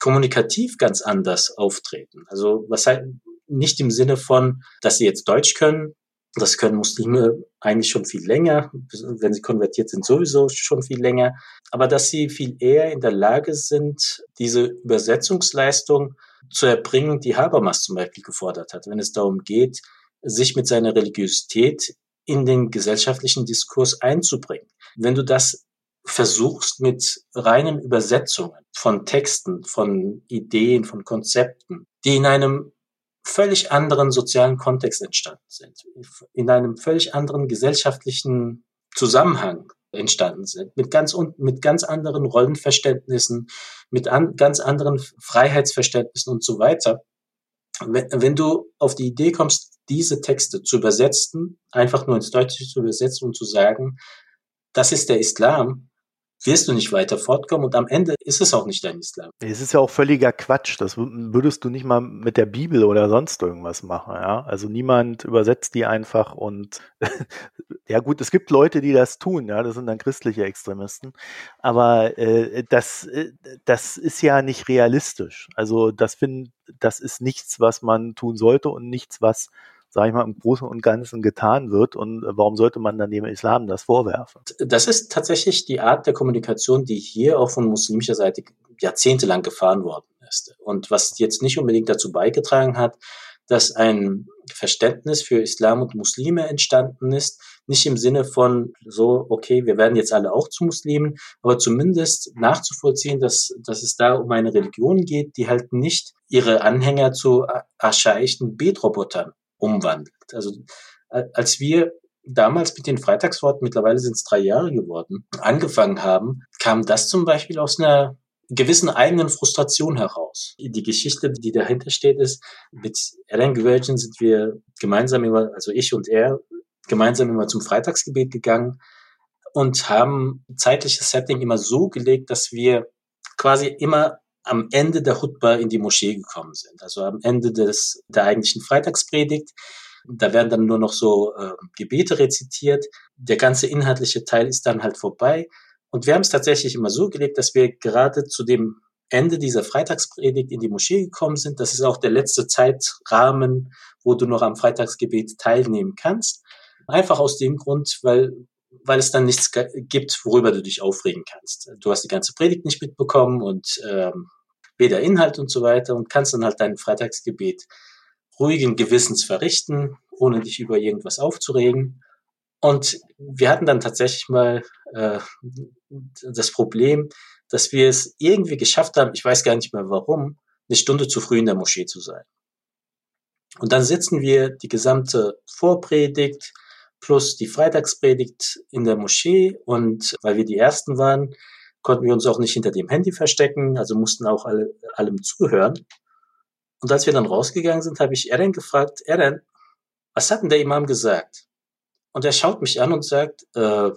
kommunikativ ganz anders auftreten. Also was halt nicht im Sinne von, dass sie jetzt Deutsch können, das können Muslime eigentlich schon viel länger, wenn sie konvertiert sind, sowieso schon viel länger. Aber dass sie viel eher in der Lage sind, diese Übersetzungsleistung zu erbringen, die Habermas zum Beispiel gefordert hat, wenn es darum geht, sich mit seiner Religiosität in den gesellschaftlichen Diskurs einzubringen. Wenn du das versuchst mit reinen Übersetzungen von Texten, von Ideen, von Konzepten, die in einem völlig anderen sozialen Kontext entstanden sind, in einem völlig anderen gesellschaftlichen Zusammenhang entstanden sind, mit ganz, mit ganz anderen Rollenverständnissen, mit an, ganz anderen Freiheitsverständnissen und so weiter. Wenn, wenn du auf die Idee kommst, diese Texte zu übersetzen, einfach nur ins Deutsche zu übersetzen und zu sagen, das ist der Islam, wirst du nicht weiter fortkommen und am Ende ist es auch nicht dein Islam. Es ist ja auch völliger Quatsch. Das würdest du nicht mal mit der Bibel oder sonst irgendwas machen. Ja? Also niemand übersetzt die einfach und <laughs> ja gut, es gibt Leute, die das tun. Ja, das sind dann christliche Extremisten. Aber äh, das, äh, das ist ja nicht realistisch. Also das finde, das ist nichts, was man tun sollte und nichts, was sage ich mal, im Großen und Ganzen getan wird. Und warum sollte man dann dem Islam das vorwerfen? Das ist tatsächlich die Art der Kommunikation, die hier auch von muslimischer Seite jahrzehntelang gefahren worden ist. Und was jetzt nicht unbedingt dazu beigetragen hat, dass ein Verständnis für Islam und Muslime entstanden ist, nicht im Sinne von so, okay, wir werden jetzt alle auch zu Muslimen, aber zumindest nachzuvollziehen, dass, dass es da um eine Religion geht, die halt nicht ihre Anhänger zu archaischen Betrobotern umwandelt. Also als wir damals mit den Freitagsworten, mittlerweile sind es drei Jahre geworden, angefangen haben, kam das zum Beispiel aus einer gewissen eigenen Frustration heraus. Die Geschichte, die dahinter steht, ist, mit Alan Gewölchen sind wir gemeinsam immer, also ich und er, gemeinsam immer zum Freitagsgebet gegangen und haben zeitliches Setting immer so gelegt, dass wir quasi immer am Ende der Hutba in die Moschee gekommen sind, also am Ende des, der eigentlichen Freitagspredigt. Da werden dann nur noch so äh, Gebete rezitiert. Der ganze inhaltliche Teil ist dann halt vorbei. Und wir haben es tatsächlich immer so gelegt, dass wir gerade zu dem Ende dieser Freitagspredigt in die Moschee gekommen sind. Das ist auch der letzte Zeitrahmen, wo du noch am Freitagsgebet teilnehmen kannst. Einfach aus dem Grund, weil, weil es dann nichts gibt, worüber du dich aufregen kannst. Du hast die ganze Predigt nicht mitbekommen und ähm, weder Inhalt und so weiter und kannst dann halt dein Freitagsgebet ruhigen Gewissens verrichten, ohne dich über irgendwas aufzuregen. Und wir hatten dann tatsächlich mal äh, das Problem, dass wir es irgendwie geschafft haben, ich weiß gar nicht mehr warum, eine Stunde zu früh in der Moschee zu sein. Und dann sitzen wir die gesamte Vorpredigt plus die Freitagspredigt in der Moschee und weil wir die Ersten waren, konnten wir uns auch nicht hinter dem Handy verstecken, also mussten auch alle, allem zuhören. Und als wir dann rausgegangen sind, habe ich Eren gefragt, Eren, was hat denn der Imam gesagt? Und er schaut mich an und sagt, äh,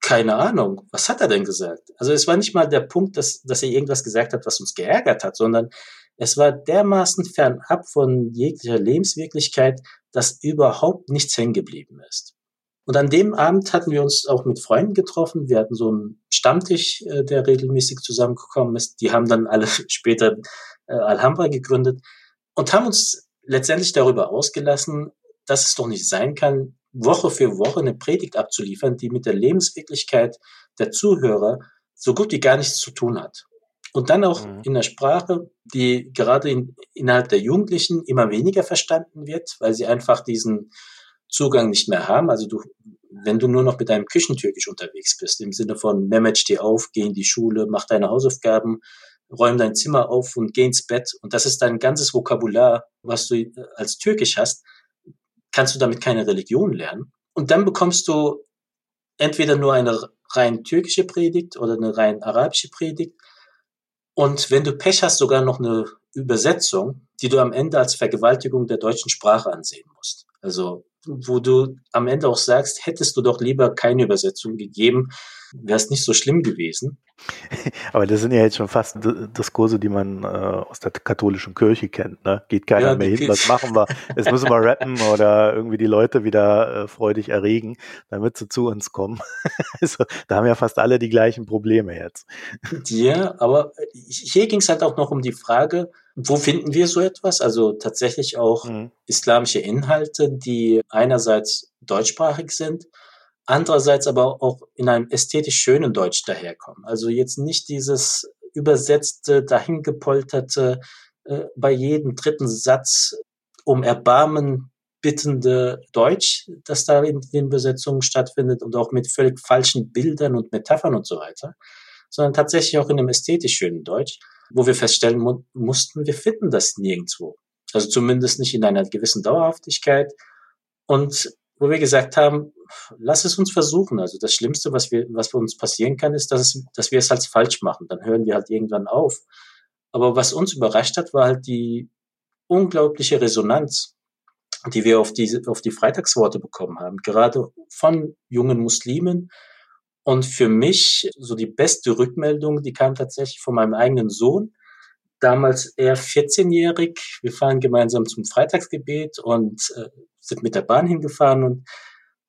keine Ahnung, was hat er denn gesagt? Also es war nicht mal der Punkt, dass, dass er irgendwas gesagt hat, was uns geärgert hat, sondern es war dermaßen fernab von jeglicher Lebenswirklichkeit, dass überhaupt nichts hängen geblieben ist. Und an dem Abend hatten wir uns auch mit Freunden getroffen. Wir hatten so einen Stammtisch, äh, der regelmäßig zusammengekommen ist. Die haben dann alle <laughs> später äh, Alhambra gegründet und haben uns letztendlich darüber ausgelassen, dass es doch nicht sein kann, Woche für Woche eine Predigt abzuliefern, die mit der Lebenswirklichkeit der Zuhörer so gut wie gar nichts zu tun hat. Und dann auch mhm. in der Sprache, die gerade in, innerhalb der Jugendlichen immer weniger verstanden wird, weil sie einfach diesen Zugang nicht mehr haben. Also du, wenn du nur noch mit deinem Küchentürkisch unterwegs bist, im Sinne von Mehmet, steh auf, geh in die Schule, mach deine Hausaufgaben, räum dein Zimmer auf und geh ins Bett. Und das ist dein ganzes Vokabular, was du als Türkisch hast, kannst du damit keine Religion lernen. Und dann bekommst du entweder nur eine rein türkische Predigt oder eine rein arabische Predigt und wenn du Pech hast, sogar noch eine Übersetzung, die du am Ende als Vergewaltigung der deutschen Sprache ansehen musst. Also wo du am Ende auch sagst, hättest du doch lieber keine Übersetzung gegeben, wäre es nicht so schlimm gewesen. <laughs> Aber das sind ja jetzt schon fast Diskurse, die man äh, aus der katholischen Kirche kennt. Ne? Geht keiner ja, mehr hin, was machen wir? Jetzt müssen wir rappen <laughs> oder irgendwie die Leute wieder äh, freudig erregen, damit sie zu uns kommen. <laughs> also, da haben ja fast alle die gleichen Probleme jetzt. Ja, aber hier ging es halt auch noch um die Frage, wo finden wir so etwas? Also tatsächlich auch mhm. islamische Inhalte, die einerseits deutschsprachig sind, andererseits aber auch in einem ästhetisch schönen Deutsch daherkommen. Also jetzt nicht dieses übersetzte, dahingepolterte, äh, bei jedem dritten Satz um Erbarmen bittende Deutsch, das da in den Übersetzungen stattfindet und auch mit völlig falschen Bildern und Metaphern und so weiter, sondern tatsächlich auch in einem ästhetisch schönen Deutsch, wo wir feststellen mu mussten, wir finden das nirgendwo. Also zumindest nicht in einer gewissen Dauerhaftigkeit. Und wo wir gesagt haben, lass es uns versuchen. Also das Schlimmste, was wir, was für uns passieren kann, ist, dass, es, dass wir es halt falsch machen. Dann hören wir halt irgendwann auf. Aber was uns überrascht hat, war halt die unglaubliche Resonanz, die wir auf diese, auf die Freitagsworte bekommen haben. Gerade von jungen Muslimen. Und für mich so die beste Rückmeldung, die kam tatsächlich von meinem eigenen Sohn. Damals er 14-jährig. Wir fahren gemeinsam zum Freitagsgebet und äh, sind mit der Bahn hingefahren und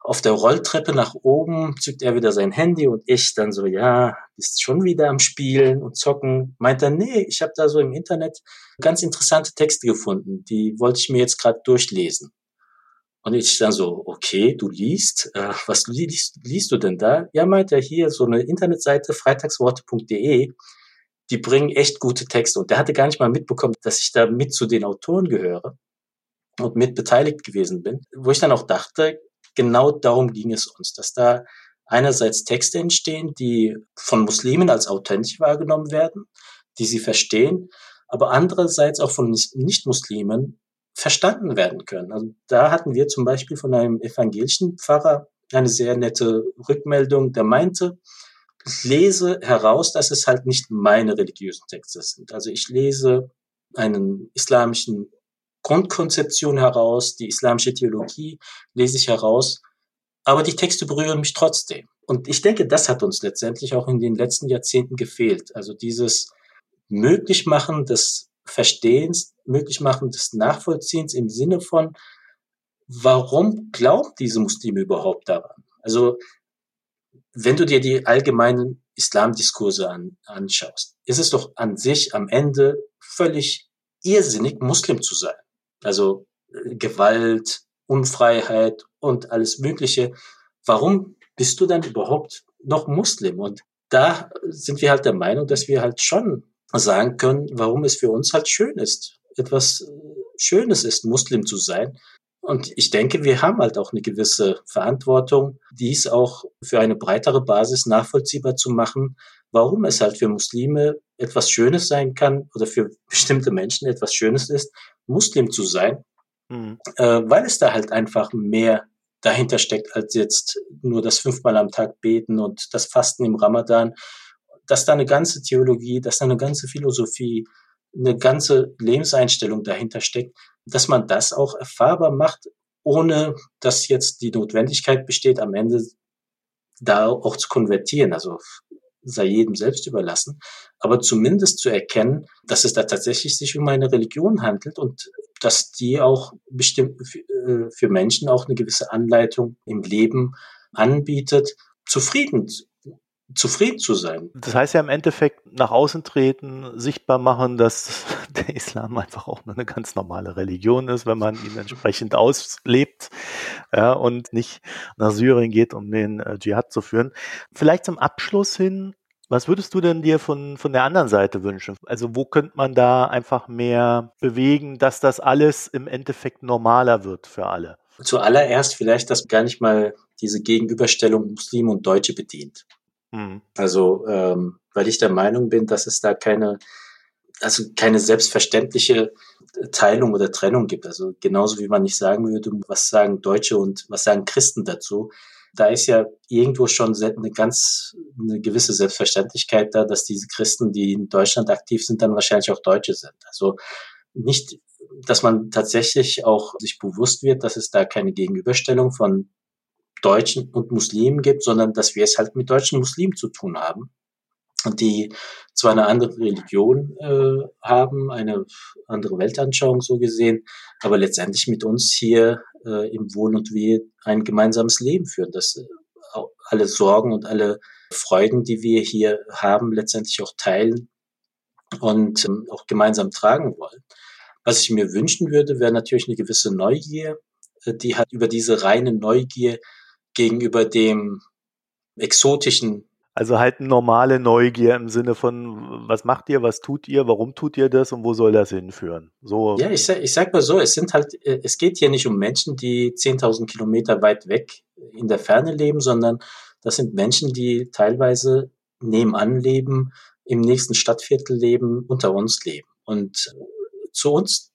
auf der Rolltreppe nach oben zückt er wieder sein Handy und ich dann so, ja, bist schon wieder am Spielen und zocken. Meint er, nee, ich habe da so im Internet ganz interessante Texte gefunden, die wollte ich mir jetzt gerade durchlesen. Und ich dann so, okay, du liest, äh, was liest, liest du denn da? Ja, meint er hier so eine Internetseite, freitagsworte.de, die bringen echt gute Texte. Und der hatte gar nicht mal mitbekommen, dass ich da mit zu den Autoren gehöre und mit beteiligt gewesen bin. Wo ich dann auch dachte, genau darum ging es uns, dass da einerseits Texte entstehen, die von Muslimen als authentisch wahrgenommen werden, die sie verstehen, aber andererseits auch von Nicht-Muslimen verstanden werden können. Also da hatten wir zum Beispiel von einem evangelischen Pfarrer eine sehr nette Rückmeldung, der meinte, ich lese heraus, dass es halt nicht meine religiösen Texte sind. Also ich lese einen islamischen Grundkonzeption heraus, die islamische Theologie lese ich heraus, aber die Texte berühren mich trotzdem. Und ich denke, das hat uns letztendlich auch in den letzten Jahrzehnten gefehlt. Also dieses Möglichmachen des Verstehens, Möglichmachen des Nachvollziehens im Sinne von, warum glauben diese Muslime überhaupt daran? Also, wenn du dir die allgemeinen Islamdiskurse an, anschaust, ist es doch an sich am Ende völlig irrsinnig, Muslim zu sein also äh, Gewalt, Unfreiheit und alles Mögliche. Warum bist du dann überhaupt noch Muslim? Und da sind wir halt der Meinung, dass wir halt schon sagen können, warum es für uns halt schön ist, etwas äh, Schönes ist, Muslim zu sein. Und ich denke, wir haben halt auch eine gewisse Verantwortung, dies auch für eine breitere Basis nachvollziehbar zu machen, warum es halt für Muslime etwas Schönes sein kann oder für bestimmte Menschen etwas Schönes ist, Muslim zu sein, mhm. äh, weil es da halt einfach mehr dahinter steckt als jetzt nur das fünfmal am Tag beten und das Fasten im Ramadan, dass da eine ganze Theologie, dass da eine ganze Philosophie, eine ganze Lebenseinstellung dahinter steckt, dass man das auch erfahrbar macht, ohne dass jetzt die Notwendigkeit besteht, am Ende da auch zu konvertieren. Also sei jedem selbst überlassen, aber zumindest zu erkennen, dass es da tatsächlich sich um eine Religion handelt und dass die auch bestimmt äh, für Menschen auch eine gewisse Anleitung im Leben anbietet, zufrieden zufrieden zu sein. Das heißt ja im Endeffekt nach außen treten, sichtbar machen, dass <laughs> der Islam einfach auch nur eine ganz normale Religion ist, wenn man ihn entsprechend auslebt ja, und nicht nach Syrien geht, um den äh, Dschihad zu führen. Vielleicht zum Abschluss hin, was würdest du denn dir von, von der anderen Seite wünschen? Also wo könnte man da einfach mehr bewegen, dass das alles im Endeffekt normaler wird für alle? Zuallererst vielleicht, dass gar nicht mal diese Gegenüberstellung Muslime und Deutsche bedient. Mhm. Also, ähm, weil ich der Meinung bin, dass es da keine, also keine selbstverständliche Teilung oder Trennung gibt. Also genauso wie man nicht sagen würde, was sagen Deutsche und was sagen Christen dazu. Da ist ja irgendwo schon eine ganz, eine gewisse Selbstverständlichkeit da, dass diese Christen, die in Deutschland aktiv sind, dann wahrscheinlich auch Deutsche sind. Also nicht, dass man tatsächlich auch sich bewusst wird, dass es da keine Gegenüberstellung von Deutschen und Muslimen gibt, sondern dass wir es halt mit deutschen Muslimen zu tun haben, die zwar eine andere Religion äh, haben, eine andere Weltanschauung so gesehen, aber letztendlich mit uns hier äh, im Wohl und Wehe ein gemeinsames Leben führen, dass äh, alle Sorgen und alle Freuden, die wir hier haben, letztendlich auch teilen und ähm, auch gemeinsam tragen wollen. Was ich mir wünschen würde, wäre natürlich eine gewisse Neugier, äh, die hat über diese reine Neugier gegenüber dem exotischen. Also halt normale Neugier im Sinne von, was macht ihr, was tut ihr, warum tut ihr das und wo soll das hinführen? So. Ja, ich sag, ich sag mal so, es sind halt, äh, es geht hier nicht um Menschen, die 10.000 Kilometer weit weg in der Ferne leben, sondern das sind Menschen, die teilweise nebenan leben, im nächsten Stadtviertel leben, unter uns leben. Und zu uns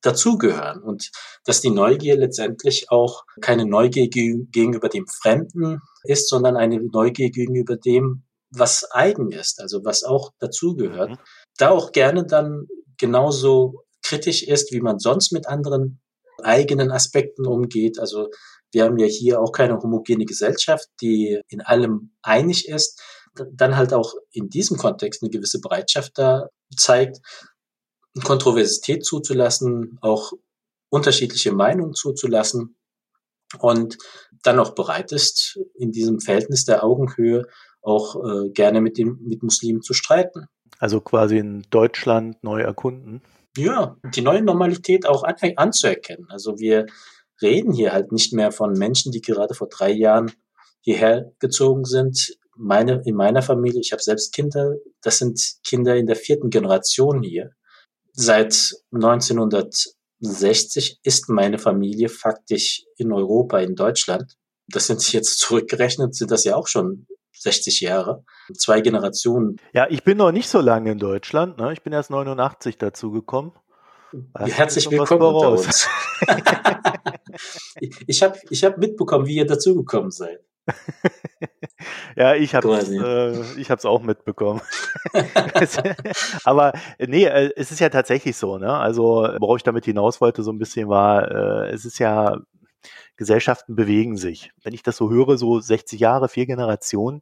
dazugehören und dass die Neugier letztendlich auch keine Neugier gegenüber dem Fremden ist, sondern eine Neugier gegenüber dem, was eigen ist, also was auch dazugehört. Mhm. Da auch gerne dann genauso kritisch ist, wie man sonst mit anderen eigenen Aspekten umgeht. Also wir haben ja hier auch keine homogene Gesellschaft, die in allem einig ist, dann halt auch in diesem Kontext eine gewisse Bereitschaft da zeigt, Kontroversität zuzulassen, auch unterschiedliche Meinungen zuzulassen und dann auch bereit ist, in diesem Verhältnis der Augenhöhe auch äh, gerne mit dem mit Muslimen zu streiten. Also quasi in Deutschland neu erkunden. Ja, die neue Normalität auch an, anzuerkennen. Also wir reden hier halt nicht mehr von Menschen, die gerade vor drei Jahren hierher gezogen sind. Meine, in meiner Familie, ich habe selbst Kinder, das sind Kinder in der vierten Generation hier. Seit 1960 ist meine Familie faktisch in Europa, in Deutschland. Das sind jetzt zurückgerechnet, sind das ja auch schon 60 Jahre. Zwei Generationen. Ja, ich bin noch nicht so lange in Deutschland. Ne? Ich bin erst 89 dazu gekommen. Herzlich willkommen unter uns. <laughs> ich habe ich hab mitbekommen, wie ihr dazugekommen seid. Ja, ich habe äh, ich es auch mitbekommen. <laughs> Aber nee, äh, es ist ja tatsächlich so, ne? Also worauf ich damit hinaus wollte so ein bisschen war, äh, es ist ja Gesellschaften bewegen sich. Wenn ich das so höre, so 60 Jahre, vier Generationen,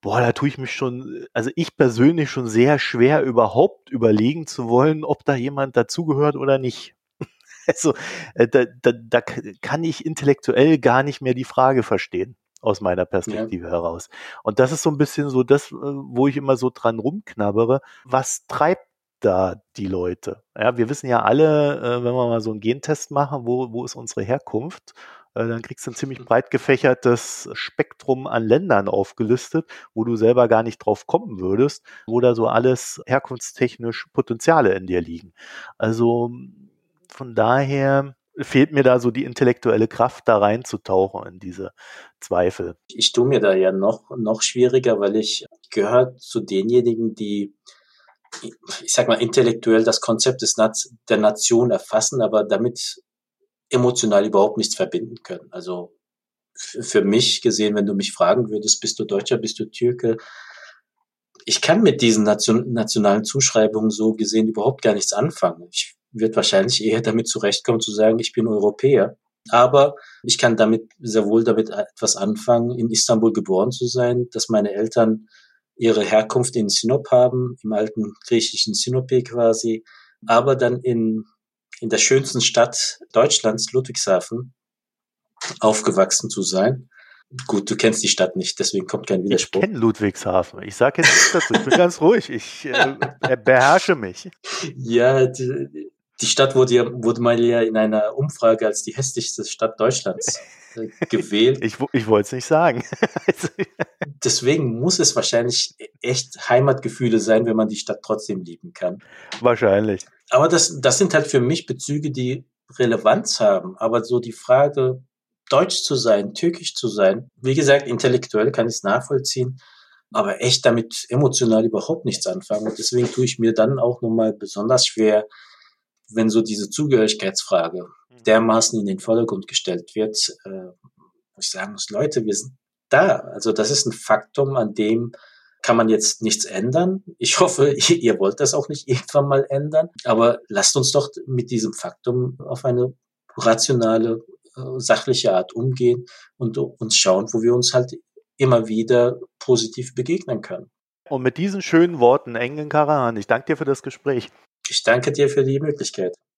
boah, da tue ich mich schon, also ich persönlich schon sehr schwer überhaupt überlegen zu wollen, ob da jemand dazugehört oder nicht. <laughs> Also äh, da, da, da kann ich intellektuell gar nicht mehr die Frage verstehen aus meiner Perspektive ja. heraus. Und das ist so ein bisschen so das, äh, wo ich immer so dran rumknabbere. Was treibt da die Leute? Ja, wir wissen ja alle, äh, wenn wir mal so einen Gentest machen, wo, wo ist unsere Herkunft? Äh, dann kriegst du ein ziemlich <laughs> breit gefächertes Spektrum an Ländern aufgelistet, wo du selber gar nicht drauf kommen würdest, wo da so alles herkunftstechnisch Potenziale in dir liegen. Also von daher fehlt mir da so die intellektuelle Kraft, da reinzutauchen in diese Zweifel. Ich tue mir da ja noch, noch schwieriger, weil ich gehöre zu denjenigen, die, ich sag mal, intellektuell das Konzept des Naz der Nation erfassen, aber damit emotional überhaupt nichts verbinden können. Also für mich gesehen, wenn du mich fragen würdest, bist du Deutscher, bist du Türke, ich kann mit diesen Nation, nationalen Zuschreibungen so gesehen überhaupt gar nichts anfangen. Ich wird wahrscheinlich eher damit zurechtkommen zu sagen, ich bin Europäer. Aber ich kann damit sehr wohl damit etwas anfangen, in Istanbul geboren zu sein, dass meine Eltern ihre Herkunft in Sinop haben, im alten griechischen Sinope quasi, aber dann in, in der schönsten Stadt Deutschlands, Ludwigshafen, aufgewachsen zu sein. Gut, du kennst die Stadt nicht, deswegen kommt kein Widerspruch. Ich kenne Ludwigshafen. Ich sage jetzt nichts dazu. Ich bin ganz ruhig. Ich äh, beherrsche mich. <laughs> Ja, die, die Stadt wurde, ja, wurde mal ja in einer Umfrage als die hässlichste Stadt Deutschlands äh, <laughs> gewählt. Ich, ich wollte es nicht sagen. <laughs> Deswegen muss es wahrscheinlich echt Heimatgefühle sein, wenn man die Stadt trotzdem lieben kann. Wahrscheinlich. Aber das, das sind halt für mich Bezüge, die Relevanz haben. Aber so die Frage, Deutsch zu sein, Türkisch zu sein, wie gesagt, intellektuell kann ich es nachvollziehen, aber echt damit emotional überhaupt nichts anfangen. Und deswegen tue ich mir dann auch nochmal besonders schwer, wenn so diese Zugehörigkeitsfrage mhm. dermaßen in den Vordergrund gestellt wird, äh, wo ich sagen muss, Leute, wir sind da. Also das ist ein Faktum, an dem kann man jetzt nichts ändern. Ich hoffe, <laughs> ihr wollt das auch nicht irgendwann mal ändern. Aber lasst uns doch mit diesem Faktum auf eine rationale, äh, sachliche Art umgehen und uns schauen, wo wir uns halt immer wieder positiv begegnen können. Und mit diesen schönen Worten, Engen Karahan, ich danke dir für das Gespräch. Ich danke dir für die Möglichkeit.